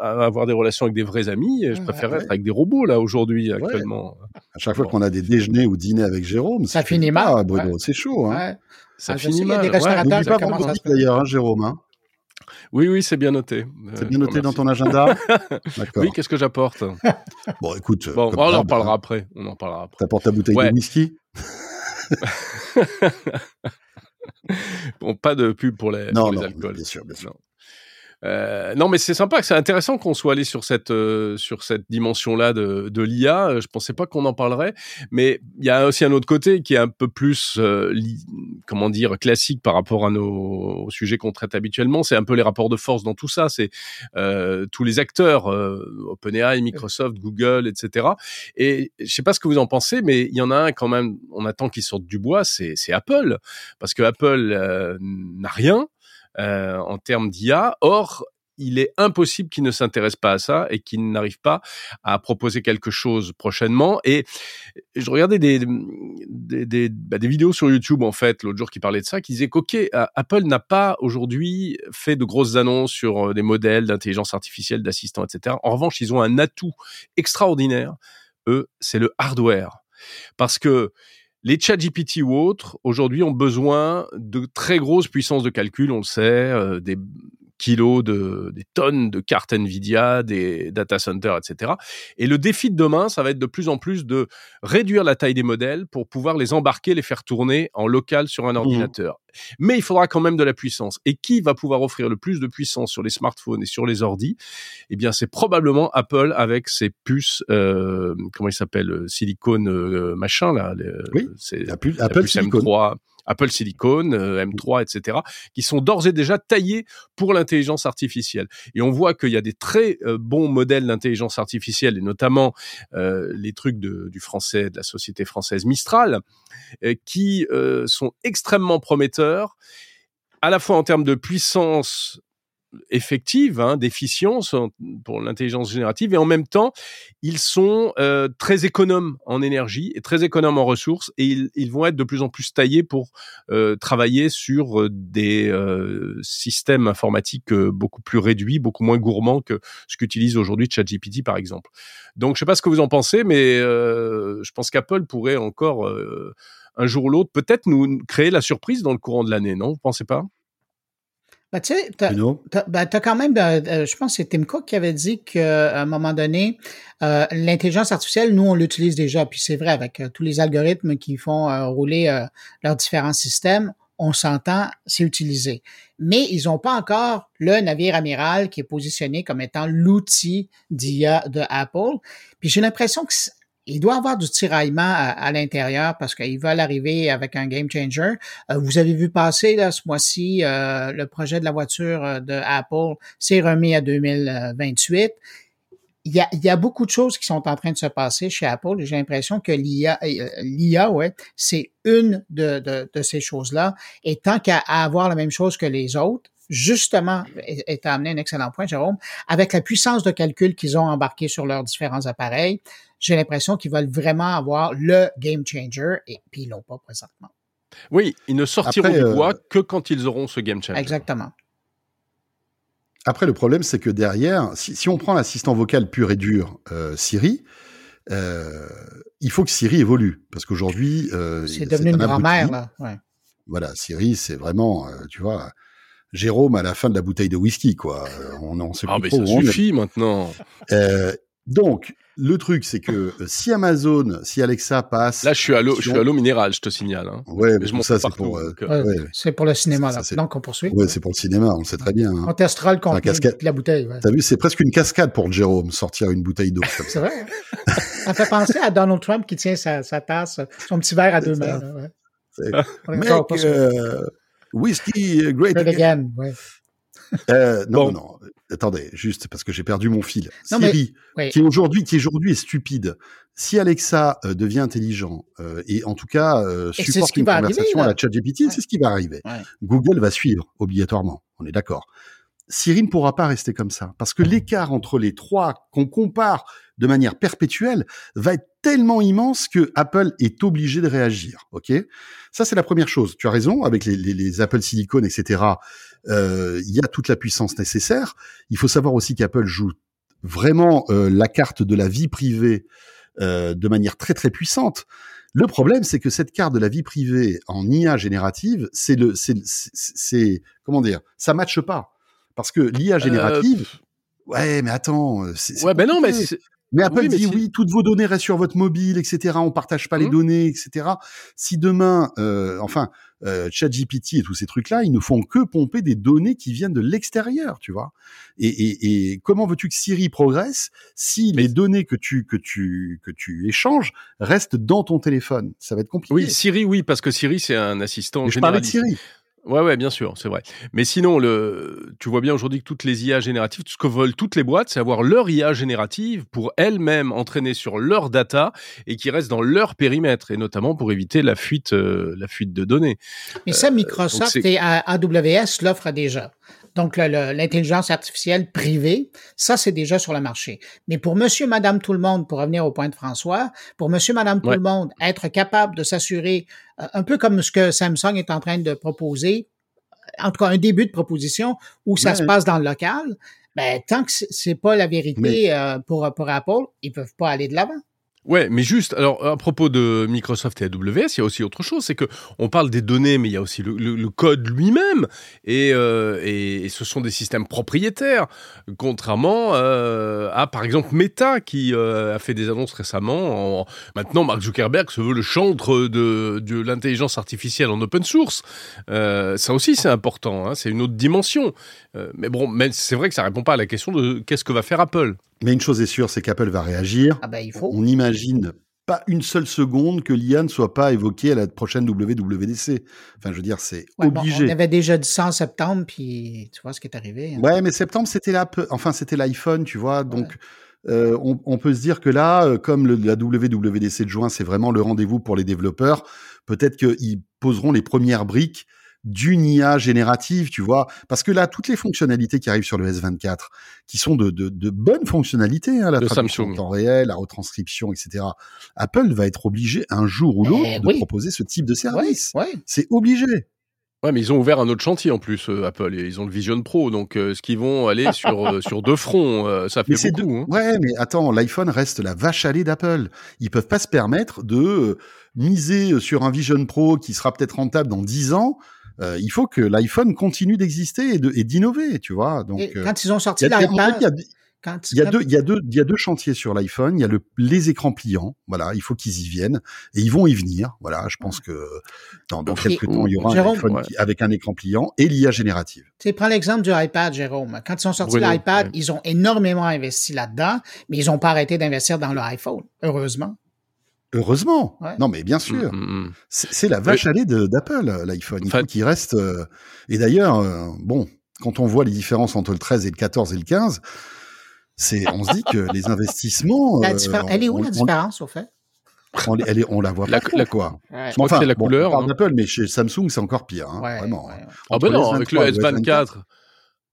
à, avoir des relations avec des vrais amis. Et je préfère être avec des robots là aujourd'hui actuellement. À chaque fois qu'on a des déjeuners ou dîners avec Jérôme, ça finit mal. Bruno, c'est chaud. Hein. Ça ah, finit mal. Il y a des restaurateurs ouais. pas vendredi d'ailleurs, hein, Jérôme. Hein oui, oui, c'est bien noté. C'est bien noté dans ton agenda [LAUGHS] Oui, qu'est-ce que j'apporte? Bon, écoute. Bon, on en parlera après. On en parlera après. T'apportes ta bouteille de whisky? [LAUGHS] Bon, pas de pub pour les, non, pour les non, alcools. Bien sûr, bien sûr. Euh, non, mais c'est sympa, c'est intéressant qu'on soit allé sur cette euh, sur cette dimension-là de, de l'IA. Euh, je pensais pas qu'on en parlerait, mais il y a aussi un autre côté qui est un peu plus comment dire classique par rapport à nos sujets qu'on traite habituellement. C'est un peu les rapports de force dans tout ça. C'est tous les acteurs, OpenAI, Microsoft, Google, etc. Et je sais pas ce que vous en pensez, mais il y en a un quand même. On attend qu'il sorte du bois. C'est Apple, parce que Apple n'a rien. Euh, en termes d'IA. Or, il est impossible qu'il ne s'intéresse pas à ça et qu'il n'arrive pas à proposer quelque chose prochainement. Et je regardais des, bah, vidéos sur YouTube, en fait, l'autre jour qui parlait de ça, qui disaient qu'OK, Apple n'a pas aujourd'hui fait de grosses annonces sur euh, des modèles d'intelligence artificielle, d'assistants, etc. En revanche, ils ont un atout extraordinaire. Eux, c'est le hardware. Parce que les chat GPT ou autres, aujourd'hui, ont besoin de très grosses puissances de calcul, on le sait, euh, des kilos de, des tonnes de cartes Nvidia, des data centers, etc. Et le défi de demain, ça va être de plus en plus de réduire la taille des modèles pour pouvoir les embarquer, les faire tourner en local sur un mmh. ordinateur. Mais il faudra quand même de la puissance. Et qui va pouvoir offrir le plus de puissance sur les smartphones et sur les ordis Eh bien, c'est probablement Apple avec ses puces, euh, comment il s'appelle, euh, silicone euh, machin là. oui. C'est Apple, Apple M3. Apple Silicon, euh, M3, etc., qui sont d'ores et déjà taillés pour l'intelligence artificielle. Et on voit qu'il y a des très euh, bons modèles d'intelligence artificielle, et notamment euh, les trucs de, du français, de la société française Mistral, qui sont extrêmement prometteurs à la fois en termes de puissance effective, hein, d'efficience pour l'intelligence générative, et en même temps, ils sont euh, très économes en énergie et très économes en ressources, et ils, vont être de plus en plus taillés pour euh, travailler sur euh, des systèmes informatiques beaucoup plus réduits, beaucoup moins gourmands que ce qu'utilise aujourd'hui ChatGPT, par exemple. Donc, je sais pas ce que vous en pensez, mais je pense qu'Apple pourrait encore un jour ou l'autre peut-être nous créer la surprise dans le courant de l'année, non? Vous pensez pas? Ben, tu sais, t'as ben, as quand même, euh, euh, je pense que c'est Tim Cook qui avait dit qu'à un moment donné, euh, l'intelligence artificielle, nous, on l'utilise déjà. Puis c'est vrai, avec tous les algorithmes qui font rouler leurs différents systèmes, on s'entend, c'est utilisé. Mais ils n'ont pas encore le navire amiral qui est positionné comme étant l'outil d'IA de Apple. Puis j'ai l'impression que il doit avoir du tiraillement à, l'intérieur parce qu'ils veulent arriver avec un game changer. Euh, vous avez vu passer là, ce mois-ci euh, le projet de la voiture euh, de Apple s'est remis à 2028. Il y, a, il y, a, beaucoup de choses qui sont en train de se passer chez Apple. J'ai l'impression que l'IA, l'IA, ouais, c'est une de, de, de ces choses-là. Et tant qu'à avoir la même chose que les autres, justement, est amené un excellent point, Jérôme, avec la puissance de calcul qu'ils ont embarqué sur leurs différents appareils, j'ai l'impression qu'ils veulent vraiment avoir le game changer et puis ils l'ont pas présentement. Oui, ils ne sortiront du bois euh, que quand ils auront ce game changer. Exactement. Après, le problème, c'est que derrière, si, si on prend l'assistant vocal pur et dur, euh, Siri, euh, il faut que Siri évolue. Parce qu'aujourd'hui... Euh, c'est devenu une un grand-mère, là. Ouais. Voilà, Siri, c'est vraiment, euh, tu vois, Jérôme à la fin de la bouteille de whisky, quoi. Euh, On en sait Ah, plus mais trop ça où on est. suffit maintenant. Euh, donc, le truc, c'est que euh, si Amazon, si Alexa passe... Là, je suis à l'eau, je suis à l'eau minérale, je te signale. Hein. Ouais, mais je ça, c'est pour... euh, Ouais, ouais. C'est pour le cinéma, Ça, là. c'est- Donc, on poursuit. ouais, c'est pour le cinéma, on le sait très bien. hein. On testera le contenu cascade. de la bouteille. ouais. T'as vu, c'est presque une cascade pour Jérôme, sortir une bouteille d'eau. C'est vrai. hein? ça fait penser à Donald Trump qui tient sa, sa tasse, son petit verre à deux mains. là, Mec, euh, whisky, euh, great Great again. again, ouais. Euh, non, [LAUGHS] Bon. non, non. Attendez, juste parce que j'ai perdu mon fil. Non, mais- Siri, oui. qui aujourd'hui, qui aujourd'hui est stupide. Si Alexa euh, devient intelligent euh, et en tout cas euh, supporte une arriver, conversation à la ChatGPT, Ouais. c'est ce qui va arriver. Ouais. Google va suivre obligatoirement. On est d'accord. Siri ne pourra pas rester comme ça parce que l'écart entre les trois qu'on compare de manière perpétuelle va être tellement immense que Apple est obligé de réagir. Ok? Ça c'est la première chose. Tu as raison avec les, les, les Apple Silicon, etc. euh, Il y a toute la puissance nécessaire. Il faut savoir aussi qu'Apple joue vraiment euh, la carte de la vie privée euh, de manière très très puissante. Le problème, c'est que cette carte de la vie privée en IA générative, c'est le, c'est, comment dire, ça matche pas. Parce que l'IA générative, ouais, mais attends, Ouais, ben non, mais Mais Apple Oui, mais dit si- oui, toutes vos données restent sur votre mobile, etc. On partage pas les Mhm. données, etc. Si demain, euh, enfin, euh, ChatGPT et tous ces trucs-là, ils ne font que pomper des données qui viennent de l'extérieur, tu vois. Et, et, et comment veux-tu que Siri progresse si Mais- les données que tu que tu que tu échanges restent dans ton téléphone? Ça va être compliqué. oui, Siri, oui, parce que Siri, c'est un assistant je parlais de. Siri. Ouais, ouais, bien sûr, c'est vrai. Mais sinon, le, tu vois bien aujourd'hui que toutes les IA génératives, tout ce que veulent toutes les boîtes, c'est avoir leur IA générative pour elles-mêmes entraîner sur leur data et qui reste dans leur périmètre, et notamment pour éviter la fuite, euh, la fuite de données. Mais ça, donc Microsoft et AWS l'offrent déjà. Donc, l'intelligence artificielle privée, ça, c'est déjà sur le marché. Mais pour monsieur, madame, tout le monde, pour revenir au point de François, pour monsieur, madame, tout le monde, être capable de s'assurer, euh, un peu comme ce que Samsung est en train de proposer, en tout cas, un début de proposition où ça Ouais. se passe dans le local, ben, tant que c'est- c'est pas la vérité Mais- euh, pour, pour Apple, ils peuvent pas aller de l'avant. Ouais, mais juste, alors à propos de Microsoft et AWS, il y a aussi autre chose, c'est que on parle des données, mais il y a aussi le, code lui-même, et, euh, et, et ce sont des systèmes propriétaires, contrairement euh, à par exemple Meta qui euh, a fait des annonces récemment. En, maintenant, Mark Zuckerberg se veut le chantre de, de l'intelligence artificielle en open source. Ça aussi, c'est important, hein, c'est une autre dimension. Mais bon, c'est vrai que ça répond pas à la question de qu'est-ce que va faire Apple. Mais une chose est sûre, c'est qu'Apple va réagir. Ah il faut. On n'imagine pas une seule seconde que l'IA ne soit pas évoquée à la prochaine WWDC. Enfin, je veux dire, c'est Ouais, bon, obligé. on avait déjà dit ça en septembre, puis tu vois ce qui est arrivé. hein. Ouais, mais septembre, c'était la, enfin, c'était l'iPhone, tu vois. Donc, euh, on, on peut se dire que là, euh, comme le, la WWDC de juin, c'est vraiment le rendez-vous pour les développeurs, peut-être qu'ils poseront les premières briques d'une IA générative, tu vois. Parce que là, toutes les fonctionnalités qui arrivent sur le S24, qui sont de, de, de bonnes fonctionnalités, hein, la De traduction Samsung. en temps réel, la retranscription, etc. Apple va être obligé un jour ou l'autre Eh de oui. proposer ce type de service. ouais. C'est obligé. Ouais, mais ils ont ouvert un autre chantier en plus, euh, Apple. Et ils ont le Vision Pro, donc euh, ce qu'ils vont aller sur euh, sur deux fronts, ça fait Mais c'est beaucoup. hein. Ouais, mais attends, l'iPhone reste la vache à lait d'Apple. Ils peuvent pas se permettre de miser sur un Vision Pro qui sera peut-être rentable dans 10 ans. Euh, il faut que l'iPhone continue d'exister et de- et d'innover, tu vois. Donc, Et euh, quand ils ont sorti l'iPad, il y a deux, il y a deux, il y a deux chantiers sur l'iPhone. Il y a le, les écrans pliants. Voilà, il faut qu'ils y viennent et ils vont y venir. Voilà, je pense que dans, dans quelques temps, il y aura Jérôme, un iPhone ouais. qui- avec un écran pliant et l'IA générative. Tu sais, prends l'exemple du iPad, Jérôme. Quand ils ont sorti l'iPad, ils ont énormément investi là-dedans, mais ils n'ont pas arrêté d'investir dans l'iPhone, heureusement. Heureusement. Ouais. Non, mais bien sûr. Mm, mm, mm. C'est la vache à lait d'Apple, euh, l'iPhone. Il Enfin- faut qu'il reste. euh, Et d'ailleurs, euh, bon, quand on voit les différences entre le 13 et le 14 et le 15, c'est, on se dit que les [LAUGHS] investissements. La euh, Elle est où on- la différence, au fait? on, elle est- on la voit La- pas, trop, la- quoi. Ouais. Je crois que c'est la bon, couleur, On parle hein. d'Apple, mais chez Samsung, c'est encore pire, hein, Ouais, vraiment. ouais, ouais. Ah ben non, avec le S23 et S24.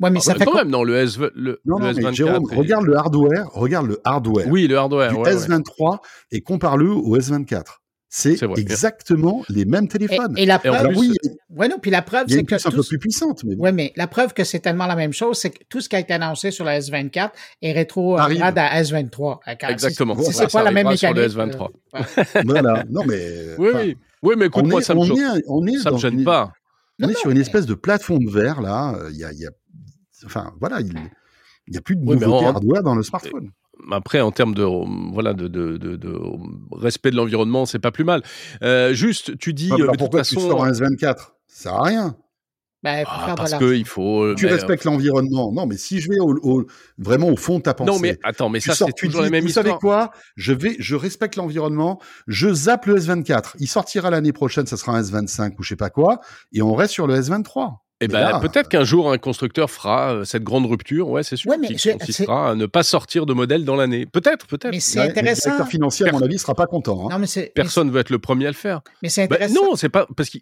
Ouais, mais Ah ça bah, fait quand même, non, le, S, le, Non, le non, mais S24. Jérôme, regarde le hardware, regarde le hardware Oui, le hardware. du ouais, ouais. S23 et compare-le au S24. C'est exactement les mêmes téléphones. Et, la preuve, oui, ouais, non, puis la preuve, c'est que un peu plus puissante, mais Oui, mais la preuve que c'est tellement la même chose, c'est que tout ce qui a été annoncé sur la S24 est rétro à S23. Exactement. Si, c'est pas la même mécanique. Sur S23. Euh, [LAUGHS] voilà. Non, mais. [LAUGHS] Oui, oui. Mais écoute-moi, ça me gêne pas. On est sur une espèce de plateforme vert là. Il y a, il y a, enfin, voilà, il n'y a plus de nouveauté hardware dans le smartphone après, en termes de voilà de, de, de, de respect de l'environnement, c'est pas plus mal. Euh, juste, tu dis ah, bah, de pourquoi toute façon, tu sors un S24 Ça sert à rien. Bah, ah, parce qu'il faut. Euh, tu respectes l'environnement. Non, mais si je vais au, vraiment au fond de ta pensée. Non, mais attends, mais ça, c'est toujours la même histoire. Vous savez quoi? Je vais, je respecte l'environnement. Je zappe le S24. Il sortira l'année prochaine, ça sera un S25 ou je sais pas quoi, et on reste sur le S23. Eh ben, peut-être qu'un jour un constructeur fera euh, cette grande rupture, ouais, c'est sûr, ouais, qui consistera à ne pas sortir de modèle dans l'année. Peut-être, peut-être. Mais c'est intéressant. Le secteur financier, à mon avis, sera pas content. Hein. Non, mais Personne veut être le premier à le faire. Mais c'est bah, intéressant. non, c'est pas parce qu'il.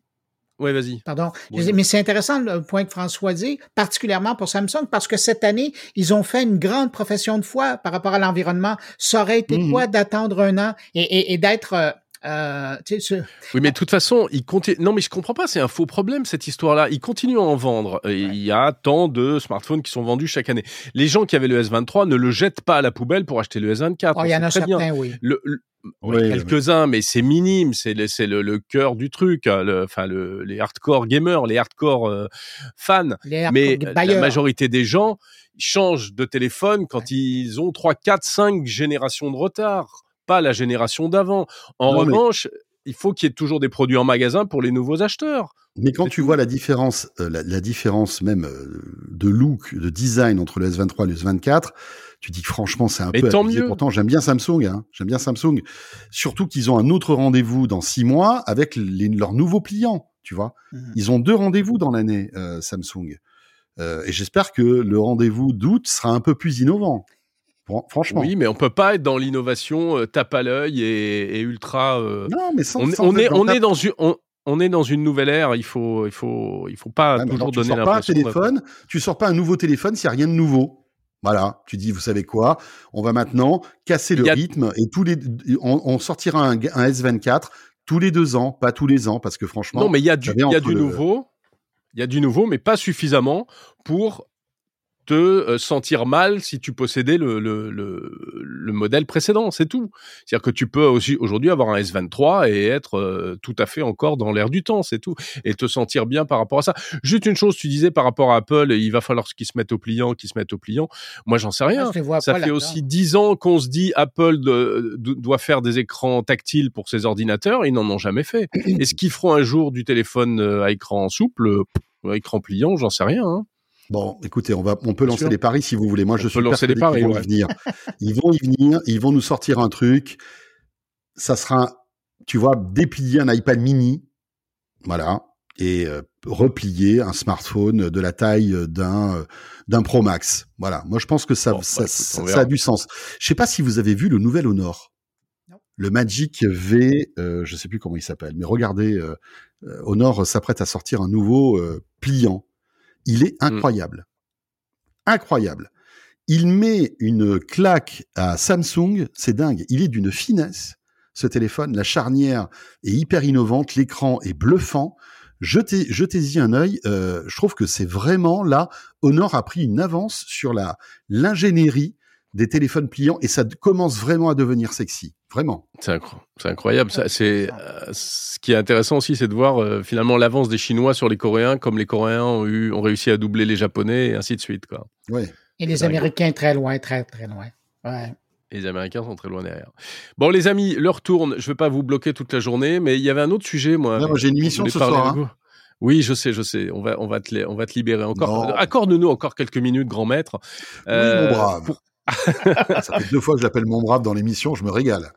Ouais, vas-y. Pardon. Mais c'est intéressant le point que François dit, particulièrement pour Samsung, parce que cette année, ils ont fait une grande profession de foi par rapport à l'environnement. Ça aurait été mmh quoi d'attendre un an et, et, et d'être euh, euh, oui, mais de toute façon, il continue. Non, mais je comprends pas. C'est un faux problème cette histoire-là. Ils continuent à en vendre. Il y a tant de smartphones qui sont vendus chaque année. Les gens qui avaient le S23 ne le jettent pas à la poubelle pour acheter le S24. Oh, il y en a certains, oui. Le, quelques-uns, mais c'est minime, c'est le, le, le, cœur du truc. Hein, le, enfin, le, les hardcore gamers, les hardcore euh, fans. mais la majorité des gens changent de téléphone quand ils ont 3, 4, 5 générations de retard pas la génération d'avant. En revanche, il faut qu'il y ait toujours des produits en magasin pour les nouveaux acheteurs. Mais quand tu vois la différence, euh, la, différence même euh, de look, de design entre le S23 et le S24, tu dis que franchement c'est un peu tant mieux. Pourtant j'aime bien Samsung, hein. j'aime bien Samsung. Surtout qu'ils ont un autre rendez-vous dans six mois avec les, leurs nouveaux clients, tu vois. Mmh. Ils ont deux rendez-vous dans l'année euh, Samsung. et j'espère que le rendez-vous d'août sera un peu plus innovant franchement. Oui, mais on peut pas être dans l'innovation euh, tape à l'œil et, ultra. Euh, non, mais sans, on, est, on est dans une. On, est dans une nouvelle ère, il faut, il faut, il faut pas toujours donner l'impression. Tu sors pas un téléphone, tu sors pas un nouveau téléphone s'il n'y a rien de nouveau. Voilà, tu dis, vous savez quoi On va maintenant casser le rythme et tous les, on, sortira un, S24 tous les deux ans, pas tous les ans, parce que franchement. Non, mais il y a du, y a du nouveau. Il y a du nouveau, mais pas suffisamment pour te euh, sentir mal si tu possédais le, le, le, modèle précédent, c'est tout. C'est-à-dire que tu peux aussi aujourd'hui avoir un S23 et être euh, tout à fait encore dans l'air du temps, c'est tout, et te sentir bien par rapport à ça. Juste une chose, tu disais par rapport à Apple, il va falloir qu'ils se mettent au pliant, qu'ils se mettent au pliant. Moi, j'en sais rien. ça fait aussi dix ans qu'on se dit Apple doit faire des écrans tactiles pour ses ordinateurs, ils n'en ont jamais fait. Est-ce qu'ils feront un jour du téléphone euh, à écran souple, écran pliant, j'en sais rien. Hein. Bon, écoutez, on va, on peut lancer les paris si vous voulez. Moi, je suis lancer les paris. Ils vont y venir. Ils vont y venir. Ils vont nous sortir un truc. Ça sera, tu vois, déplier un iPad mini, voilà, et euh, replier un smartphone de la taille d'un d'un Pro Max. Voilà. Moi, je pense que ça, ça, bah, a du sens. Je sais pas si vous avez vu le nouvel Honor. Le Magic V, euh, je sais plus comment il s'appelle, mais regardez, euh, euh Honor s'apprête à sortir un nouveau euh, pliant il est mmh. incroyable. Incroyable. Il met une claque à Samsung, c'est dingue. Il est d'une finesse, ce téléphone. La charnière est hyper innovante, l'écran est bluffant. Jetez, jetez-y un œil. Euh, je trouve que c'est vraiment là, Honor a pris une avance sur la l'ingénierie des téléphones pliants et ça commence vraiment à devenir sexy. Vraiment. C'est incroyable. Ça, c'est euh, ce qui est intéressant aussi, c'est de voir euh, finalement l'avance des Chinois sur les Coréens, comme les Coréens ont eu, ont réussi à doubler les Japonais et ainsi de suite, quoi. Ouais. Et les Américains très loin, très très loin. Ouais. Les Américains sont très loin derrière. Bon, les amis, l'heure tourne. Je ne vais pas vous bloquer toute la journée, mais il y avait un autre sujet, moi. Non, j'ai une émission ce soir. Hein. Oui, je sais, je sais. On va, on va te, on va te libérer encore. Accorde-nous encore quelques minutes, grand maître. oui, mon euh, brave. [LAUGHS] Ça fait deux fois que je l'appelle mon brave dans l'émission, je me régale.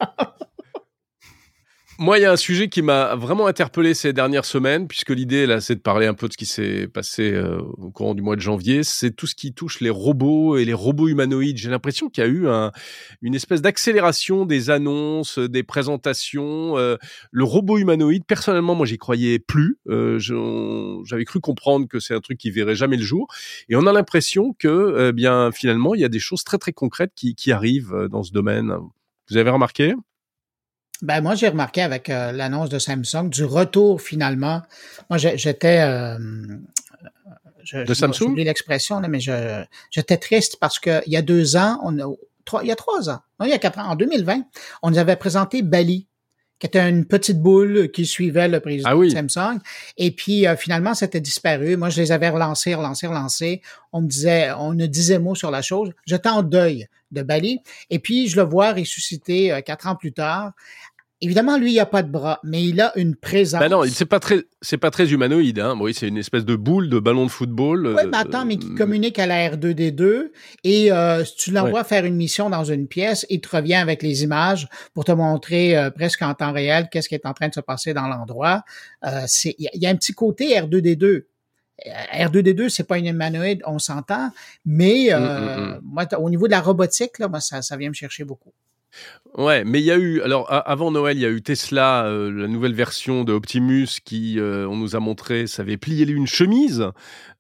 Moi, il y a un sujet qui m'a vraiment interpellé ces dernières semaines, puisque l'idée, là, c'est de parler un peu de ce qui s'est passé euh, au courant du mois de janvier. C'est tout ce qui touche les robots et les robots humanoïdes. J'ai l'impression qu'il y a eu un, une espèce d'accélération des annonces, des présentations. Euh, le robot humanoïde, personnellement, moi, j'y croyais plus. Euh, J'avais cru comprendre que c'est un truc qui verrait jamais le jour. Et on a l'impression que, bien, finalement, il y a des choses très, très concrètes qui arrivent dans ce domaine. Vous avez remarqué? Ben moi, j'ai remarqué avec euh, l'annonce de Samsung du retour finalement. Moi, j'étais euh, je, de Samsung? J'ai l'expression mais je j'étais triste parce que il y a deux ans, on a, trois, il y a trois ans, non, il y a quatre ans, en 2020, on nous avait présenté Bali qui était une petite boule qui suivait le président ah de Samsung. Et puis euh, finalement, c'était disparu. Moi, je les avais relancés, relancés, relancés. On me disait, on ne disait mot sur la chose. J'étais en deuil de Bali. Et puis, je le vois ressusciter euh, quatre ans plus tard Évidemment, lui, il a pas de bras, mais il a une présence. Ben non, c'est pas très, c'est pas très humanoïde. Hein. Oui, c'est une espèce de boule de ballon de football. Oui, mais attends, mais qui euh, communique à la R2D2 et euh, si tu l'envoies faire une mission dans une pièce, il te revient avec les images pour te montrer euh, presque en temps réel qu'est-ce qui est en train de se passer dans l'endroit. il y, a un petit côté R2D2. R2D2, c'est pas une humanoïde, on s'entend, mais mm, mm, mm. moi, au niveau de la robotique, là, moi, ça, ça vient me chercher beaucoup. Ouais, mais il y a eu, alors avant Noël, il y a eu Tesla, euh, la nouvelle version de Optimus qui, euh, on nous a montré, ça avait plié une chemise.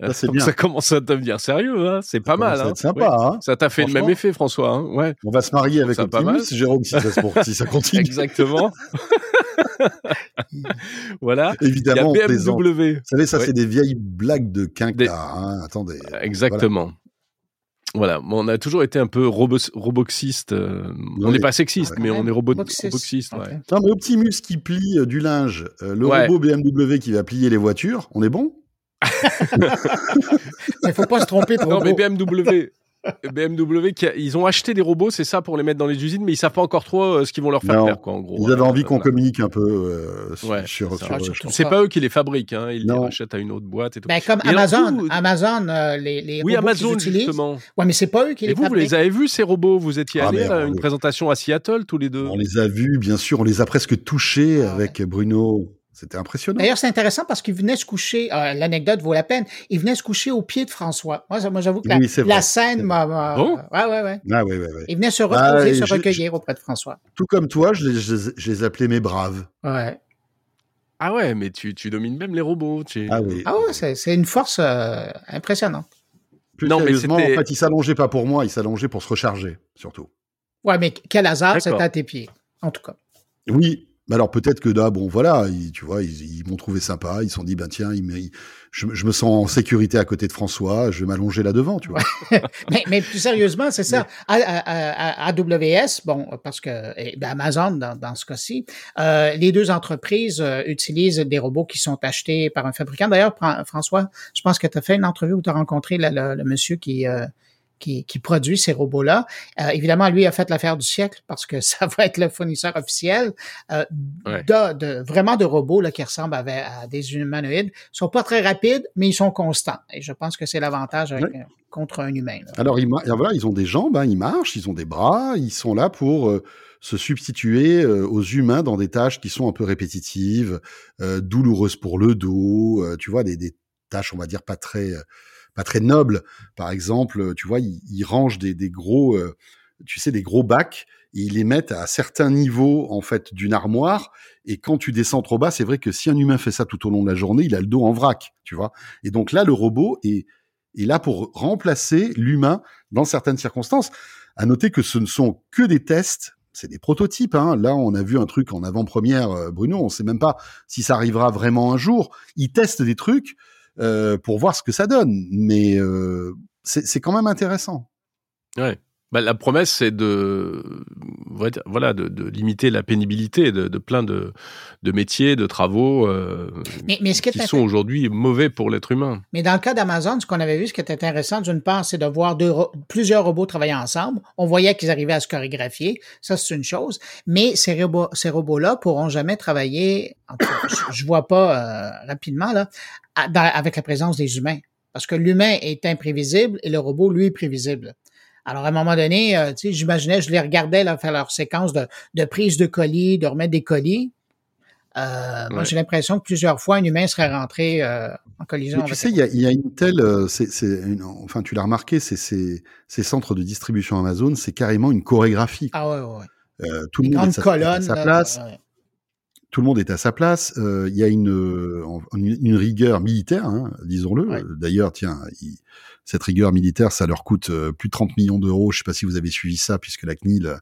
Ça, euh, [LAUGHS] ça commence à devenir sérieux, hein c'est pas mal. Hein sympa. Hein ça t'a fait le même effet, François. Hein ouais. On va se marier avec Optimus, Jérôme, si ça, si ça continue. [LAUGHS] [LAUGHS] Exactement. voilà. Évidemment, BMW. Vous savez, ça, c'est des vieilles blagues de quinca. Hein Attendez. Exactement. Voilà, on a toujours été un peu roboxiste. Euh, on n'est pas sexiste, mais on est roboxiste. Ouais. Non, mais Optimus qui plie euh, du linge, euh, le robot BMW qui va plier les voitures, on est bon? [LAUGHS] [LAUGHS] Il faut pas se tromper trop. Non, mais BMW, [LAUGHS] BMW, ils ont acheté des robots, c'est ça, pour les mettre dans les usines, mais ils savent pas encore trop euh, ce qu'ils vont leur faire faire, quoi, en gros. Ils avaient envie qu'on communique un peu euh, sur. c'est pas eux qui les fabriquent, hein, ils les achètent à une autre boîte et tout. Ben, comme Amazon, Amazon, euh, les, les oui, Amazon justement. Ouais, mais c'est pas eux qui les vous, fabriquent. Vous les avez vus ces robots? Vous étiez ah, allés à une présentation à Seattle tous les deux? On les a vus, bien sûr, on les a presque touchés ah, avec Bruno. C'était impressionnant. D'ailleurs, c'est intéressant parce qu'il venait se coucher, euh, l'anecdote vaut la peine, il venait se coucher au pied de François. Moi, moi j'avoue que la, scène m'a... Oh? Ouais, ouais, ouais. Ah, ouais, ouais, ouais. Il venait se reposer, se recueillir auprès de François. Tout comme toi, je les, je, les appelais mes braves. Ouais. Ah ouais, mais tu, tu domines même les robots. Tu... Ah oui. Ah ouais, c'est une force euh, impressionnante. Plus non, sérieusement, mais en fait, il s'allongeait pas pour moi, il s'allongeait pour se recharger, surtout. Ouais, mais quel hasard, c'était à tes pieds, en tout cas. Oui, alors peut-être que là, bon, voilà, tu vois, ils, m'ont trouvé sympa, ils se sont dit, ben tiens, je, me sens en sécurité à côté de François, je vais m'allonger là devant, tu vois. [LAUGHS] mais, plus sérieusement, c'est ça. AWS, bon, parce que ben, Amazon dans, ce cas-ci, euh, les deux entreprises euh, utilisent des robots qui sont achetés par un fabricant. D'ailleurs, François, je pense que tu as fait une entrevue où tu as rencontré le, monsieur qui euh, qui, produit ces robots-là. Euh, évidemment, lui a fait l'affaire du siècle parce que [LAUGHS] ça va être le fournisseur officiel euh, de, vraiment de robots là, qui ressemblent à, des humanoïdes. Ils sont pas très rapides, mais ils sont constants. Et je pense que c'est l'avantage euh, contre un humain. Alors, ils, voilà, ils ont des jambes, hein, ils marchent, ils ont des bras, ils sont là pour se substituer aux humains dans des tâches qui sont un peu répétitives, douloureuses pour le dos, tu vois, des, des, tâches, on va dire, pas très pas très noble. Par exemple, tu vois, ils, rangent des, gros, euh, tu sais, des gros bacs et ils les mettent à certains niveaux en fait d'une armoire. Et quand tu descends trop bas, c'est vrai que si un humain fait ça tout au long de la journée, il a le dos en vrac, tu vois. Et donc là, le robot est, est là pour remplacer l'humain dans certaines circonstances. À noter que ce ne sont que des tests c'est des prototypes. Hein. Là, on a vu un truc en avant-première, euh, Bruno. On sait même pas si ça arrivera vraiment un jour. Ils testent des trucs. Euh, pour voir ce que ça donne. Mais euh, c'est quand même intéressant. Ouais. Bah, la promesse, c'est de, voilà, de, de, limiter la pénibilité de, de plein de, de, métiers, de travaux euh, mais, mais ce qui, sont aujourd'hui mauvais pour l'être humain. Mais dans le cas d'Amazon, ce qu'on avait vu, ce qui était intéressant, d'une part, c'est de voir deux, plusieurs robots travailler ensemble. On voyait qu'ils arrivaient à se chorégraphier. Ça, c'est une chose. Mais ces robots, ces robots-là pourront jamais travailler, je, vois pas euh, rapidement, là, avec la présence des humains. Parce que l'humain est imprévisible et le robot, lui, est prévisible. Alors, à un moment donné, euh, tu sais, j'imaginais, je les regardais là, faire leur séquence de, de prise de colis, de remettre des colis. Euh, Moi, j'ai l'impression que plusieurs fois, un humain serait rentré euh, en collision. Mais tu sais, il y a, y a, une telle, euh, c'est, enfin, tu l'as remarqué, c'est ces centres de distribution Amazon, c'est carrément une chorégraphie. Ah ouais, ouais. Euh, tout le monde est à, sa place. Tout le monde est à sa place. Il y a une, une, rigueur militaire, hein, disons-le. D'ailleurs, tiens, il, cette rigueur militaire, ça leur coûte euh, plus de 30 millions d'euros. Je ne sais pas si vous avez suivi ça, puisque la CNIL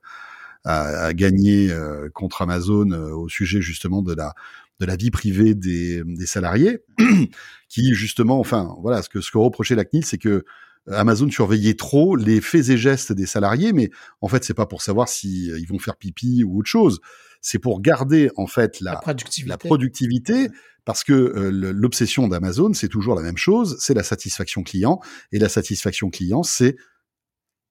à, gagner contre Amazon au sujet justement de la de la vie privée des, des salariés, [CLEARS THROAT] qui justement, enfin voilà, ce que ce que reprochait la CNIL, c'est que Amazon surveillait trop les faits et gestes des salariés, mais en fait, c'est pas pour savoir si ils vont faire pipi ou autre chose. C'est pour garder en fait la, la productivité, parce que l'obsession d'Amazon, c'est toujours la même chose, c'est la satisfaction client, et la satisfaction client, c'est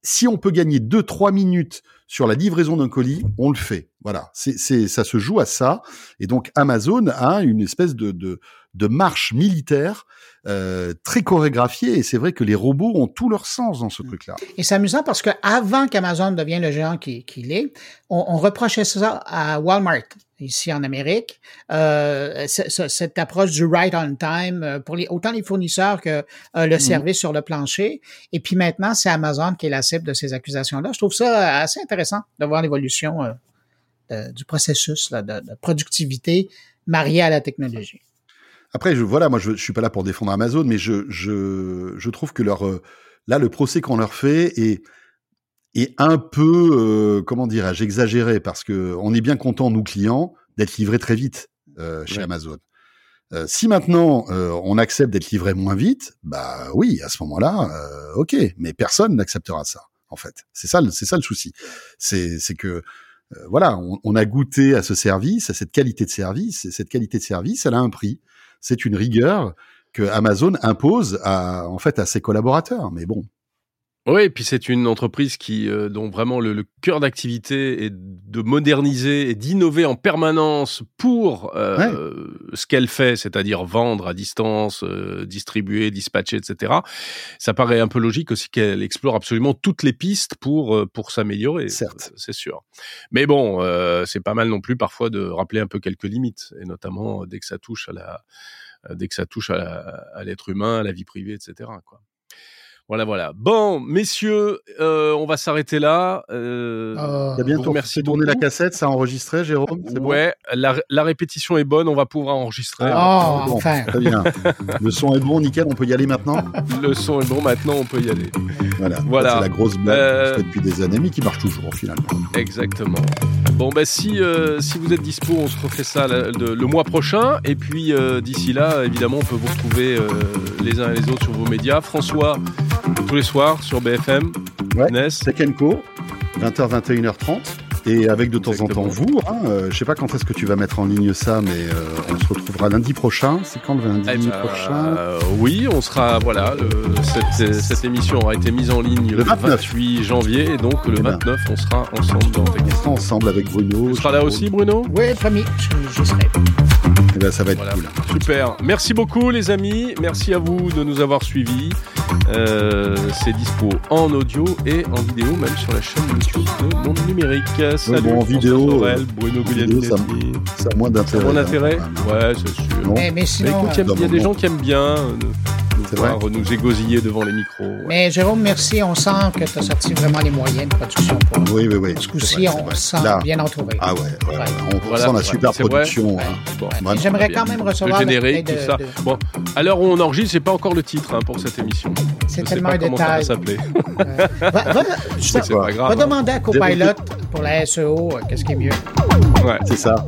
si on peut gagner 2-3 minutes sur la livraison d'un colis, on le fait. Voilà, c'est, ça se joue à ça. Et donc Amazon a une espèce de, de marche militaire euh, très chorégraphiée. Et c'est vrai que les robots ont tout leur sens dans ce truc-là. Et c'est amusant parce que avant qu'Amazon devienne le géant qu'il, est, on, on reprochait ça à Walmart ici en Amérique, euh, cette approche du right on time euh, pour les, autant les fournisseurs que euh, le mhm. service sur le plancher. Et puis maintenant, c'est Amazon qui est la cible de ces accusations-là. Je trouve ça assez intéressant de voir l'évolution du processus de, de, productivité marié à la technologie. Après, je, voilà, moi, je, je suis pas là pour défendre Amazon, mais je, je, je trouve que leur, là, le procès qu'on leur fait est, est un peu, euh, comment dirais-je, exagéré parce que on est bien content nous clients d'être livrés très vite euh, chez Amazon. Euh, si maintenant on accepte d'être livré moins vite, bah oui, à ce moment-là, ok, mais personne n'acceptera ça. En fait, c'est ça, c'est ça le souci. C'est, c'est que voilà, on, on, a goûté à ce service, à cette qualité de service, et cette qualité de service, elle a un prix. C'est une rigueur que Amazon impose à, en fait, à ses collaborateurs. Mais bon, oui, et puis c'est une entreprise qui euh, dont vraiment le, cœur d'activité est de moderniser et d'innover en permanence pour euh, ce qu'elle fait, c'est-à-dire vendre à distance, euh, distribuer, dispatcher, etc. Ça paraît un peu logique aussi qu'elle explore absolument toutes les pistes pour pour s'améliorer. Certes, c'est sûr. Mais bon, c'est pas mal non plus parfois de rappeler un peu quelques limites, et notamment dès que ça touche à la dès que ça touche à l'être humain, à la vie privée, etc. Quoi. Voilà, voilà. Bon, messieurs, euh, on va s'arrêter là. Euh, euh bien merci tourner la cassette, ça a enregistré, Jérôme Ouais, la, la, répétition est bonne, on va pouvoir enregistrer. Oh, enfin. Très bien. Le son est bon, nickel, on peut y aller maintenant? Le son est bon, maintenant on peut y aller. Voilà, voilà. c'est la grosse blague euh... depuis des années, mais qui marche toujours finalement. Exactement. Bon, bah si, euh, si vous êtes dispo, on se refait ça le, le mois prochain. Et puis d'ici là, évidemment, on peut vous retrouver les uns et les autres sur vos médias. François, tous les soirs sur BFM. Ouais, c'est Kenko, 20h, 21h30. Et avec de temps en temps vous, hein, euh, je sais pas quand est-ce que tu vas mettre en ligne ça, mais euh, on se retrouvera lundi prochain. C'est quand le lundi eh ben, prochain? Oui, on sera voilà. cette, cette, émission aura été mise en ligne le 28 janvier, et donc le 29 eh ben. on sera ensemble dans On sera ensemble avec Bruno. Tu seras là aussi, Bruno? Oui, promis, je, serai. Eh ben, ça va être cool. Super. Merci beaucoup, les amis. Merci à vous de nous avoir suivis. Euh, c'est dispo en audio et en vidéo, même sur la chaîne YouTube de Monde Numérique. Salut, bon, en vidéo, Sorel, Bruno Guglielminetti. Ça, a moins d'intérêt. moins d'intérêt Ouais, c'est sûr. Mais, mais sinon, écoute, il y, a des gens qui aiment bien euh, nous, voir nous égosiller devant les micros. Mais Jérôme, merci. On sent que tu as sorti vraiment les moyens de production. Pour oui, oui, oui. Ce coup-ci, on se sent bien entouré. Ah ouais, ouais, ouais. on sent la super production. Hein. J'aimerais quand même recevoir le générique, tout ça. Bon, à l'heure où on enregistre, c'est pas encore le titre hein, pour cette émission. C'est tellement un détail. Ça va [LAUGHS] va, va demander à Copilot pour la SEO, qu'est-ce qui est mieux. Ouais, c'est ça.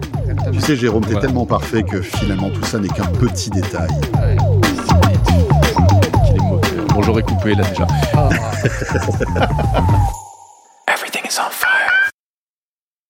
Tu sais, Jérôme, t'es tellement parfait que finalement tout ça n'est qu'un petit détail. Bon, j'aurais coupé là déjà. Oh. [LAUGHS]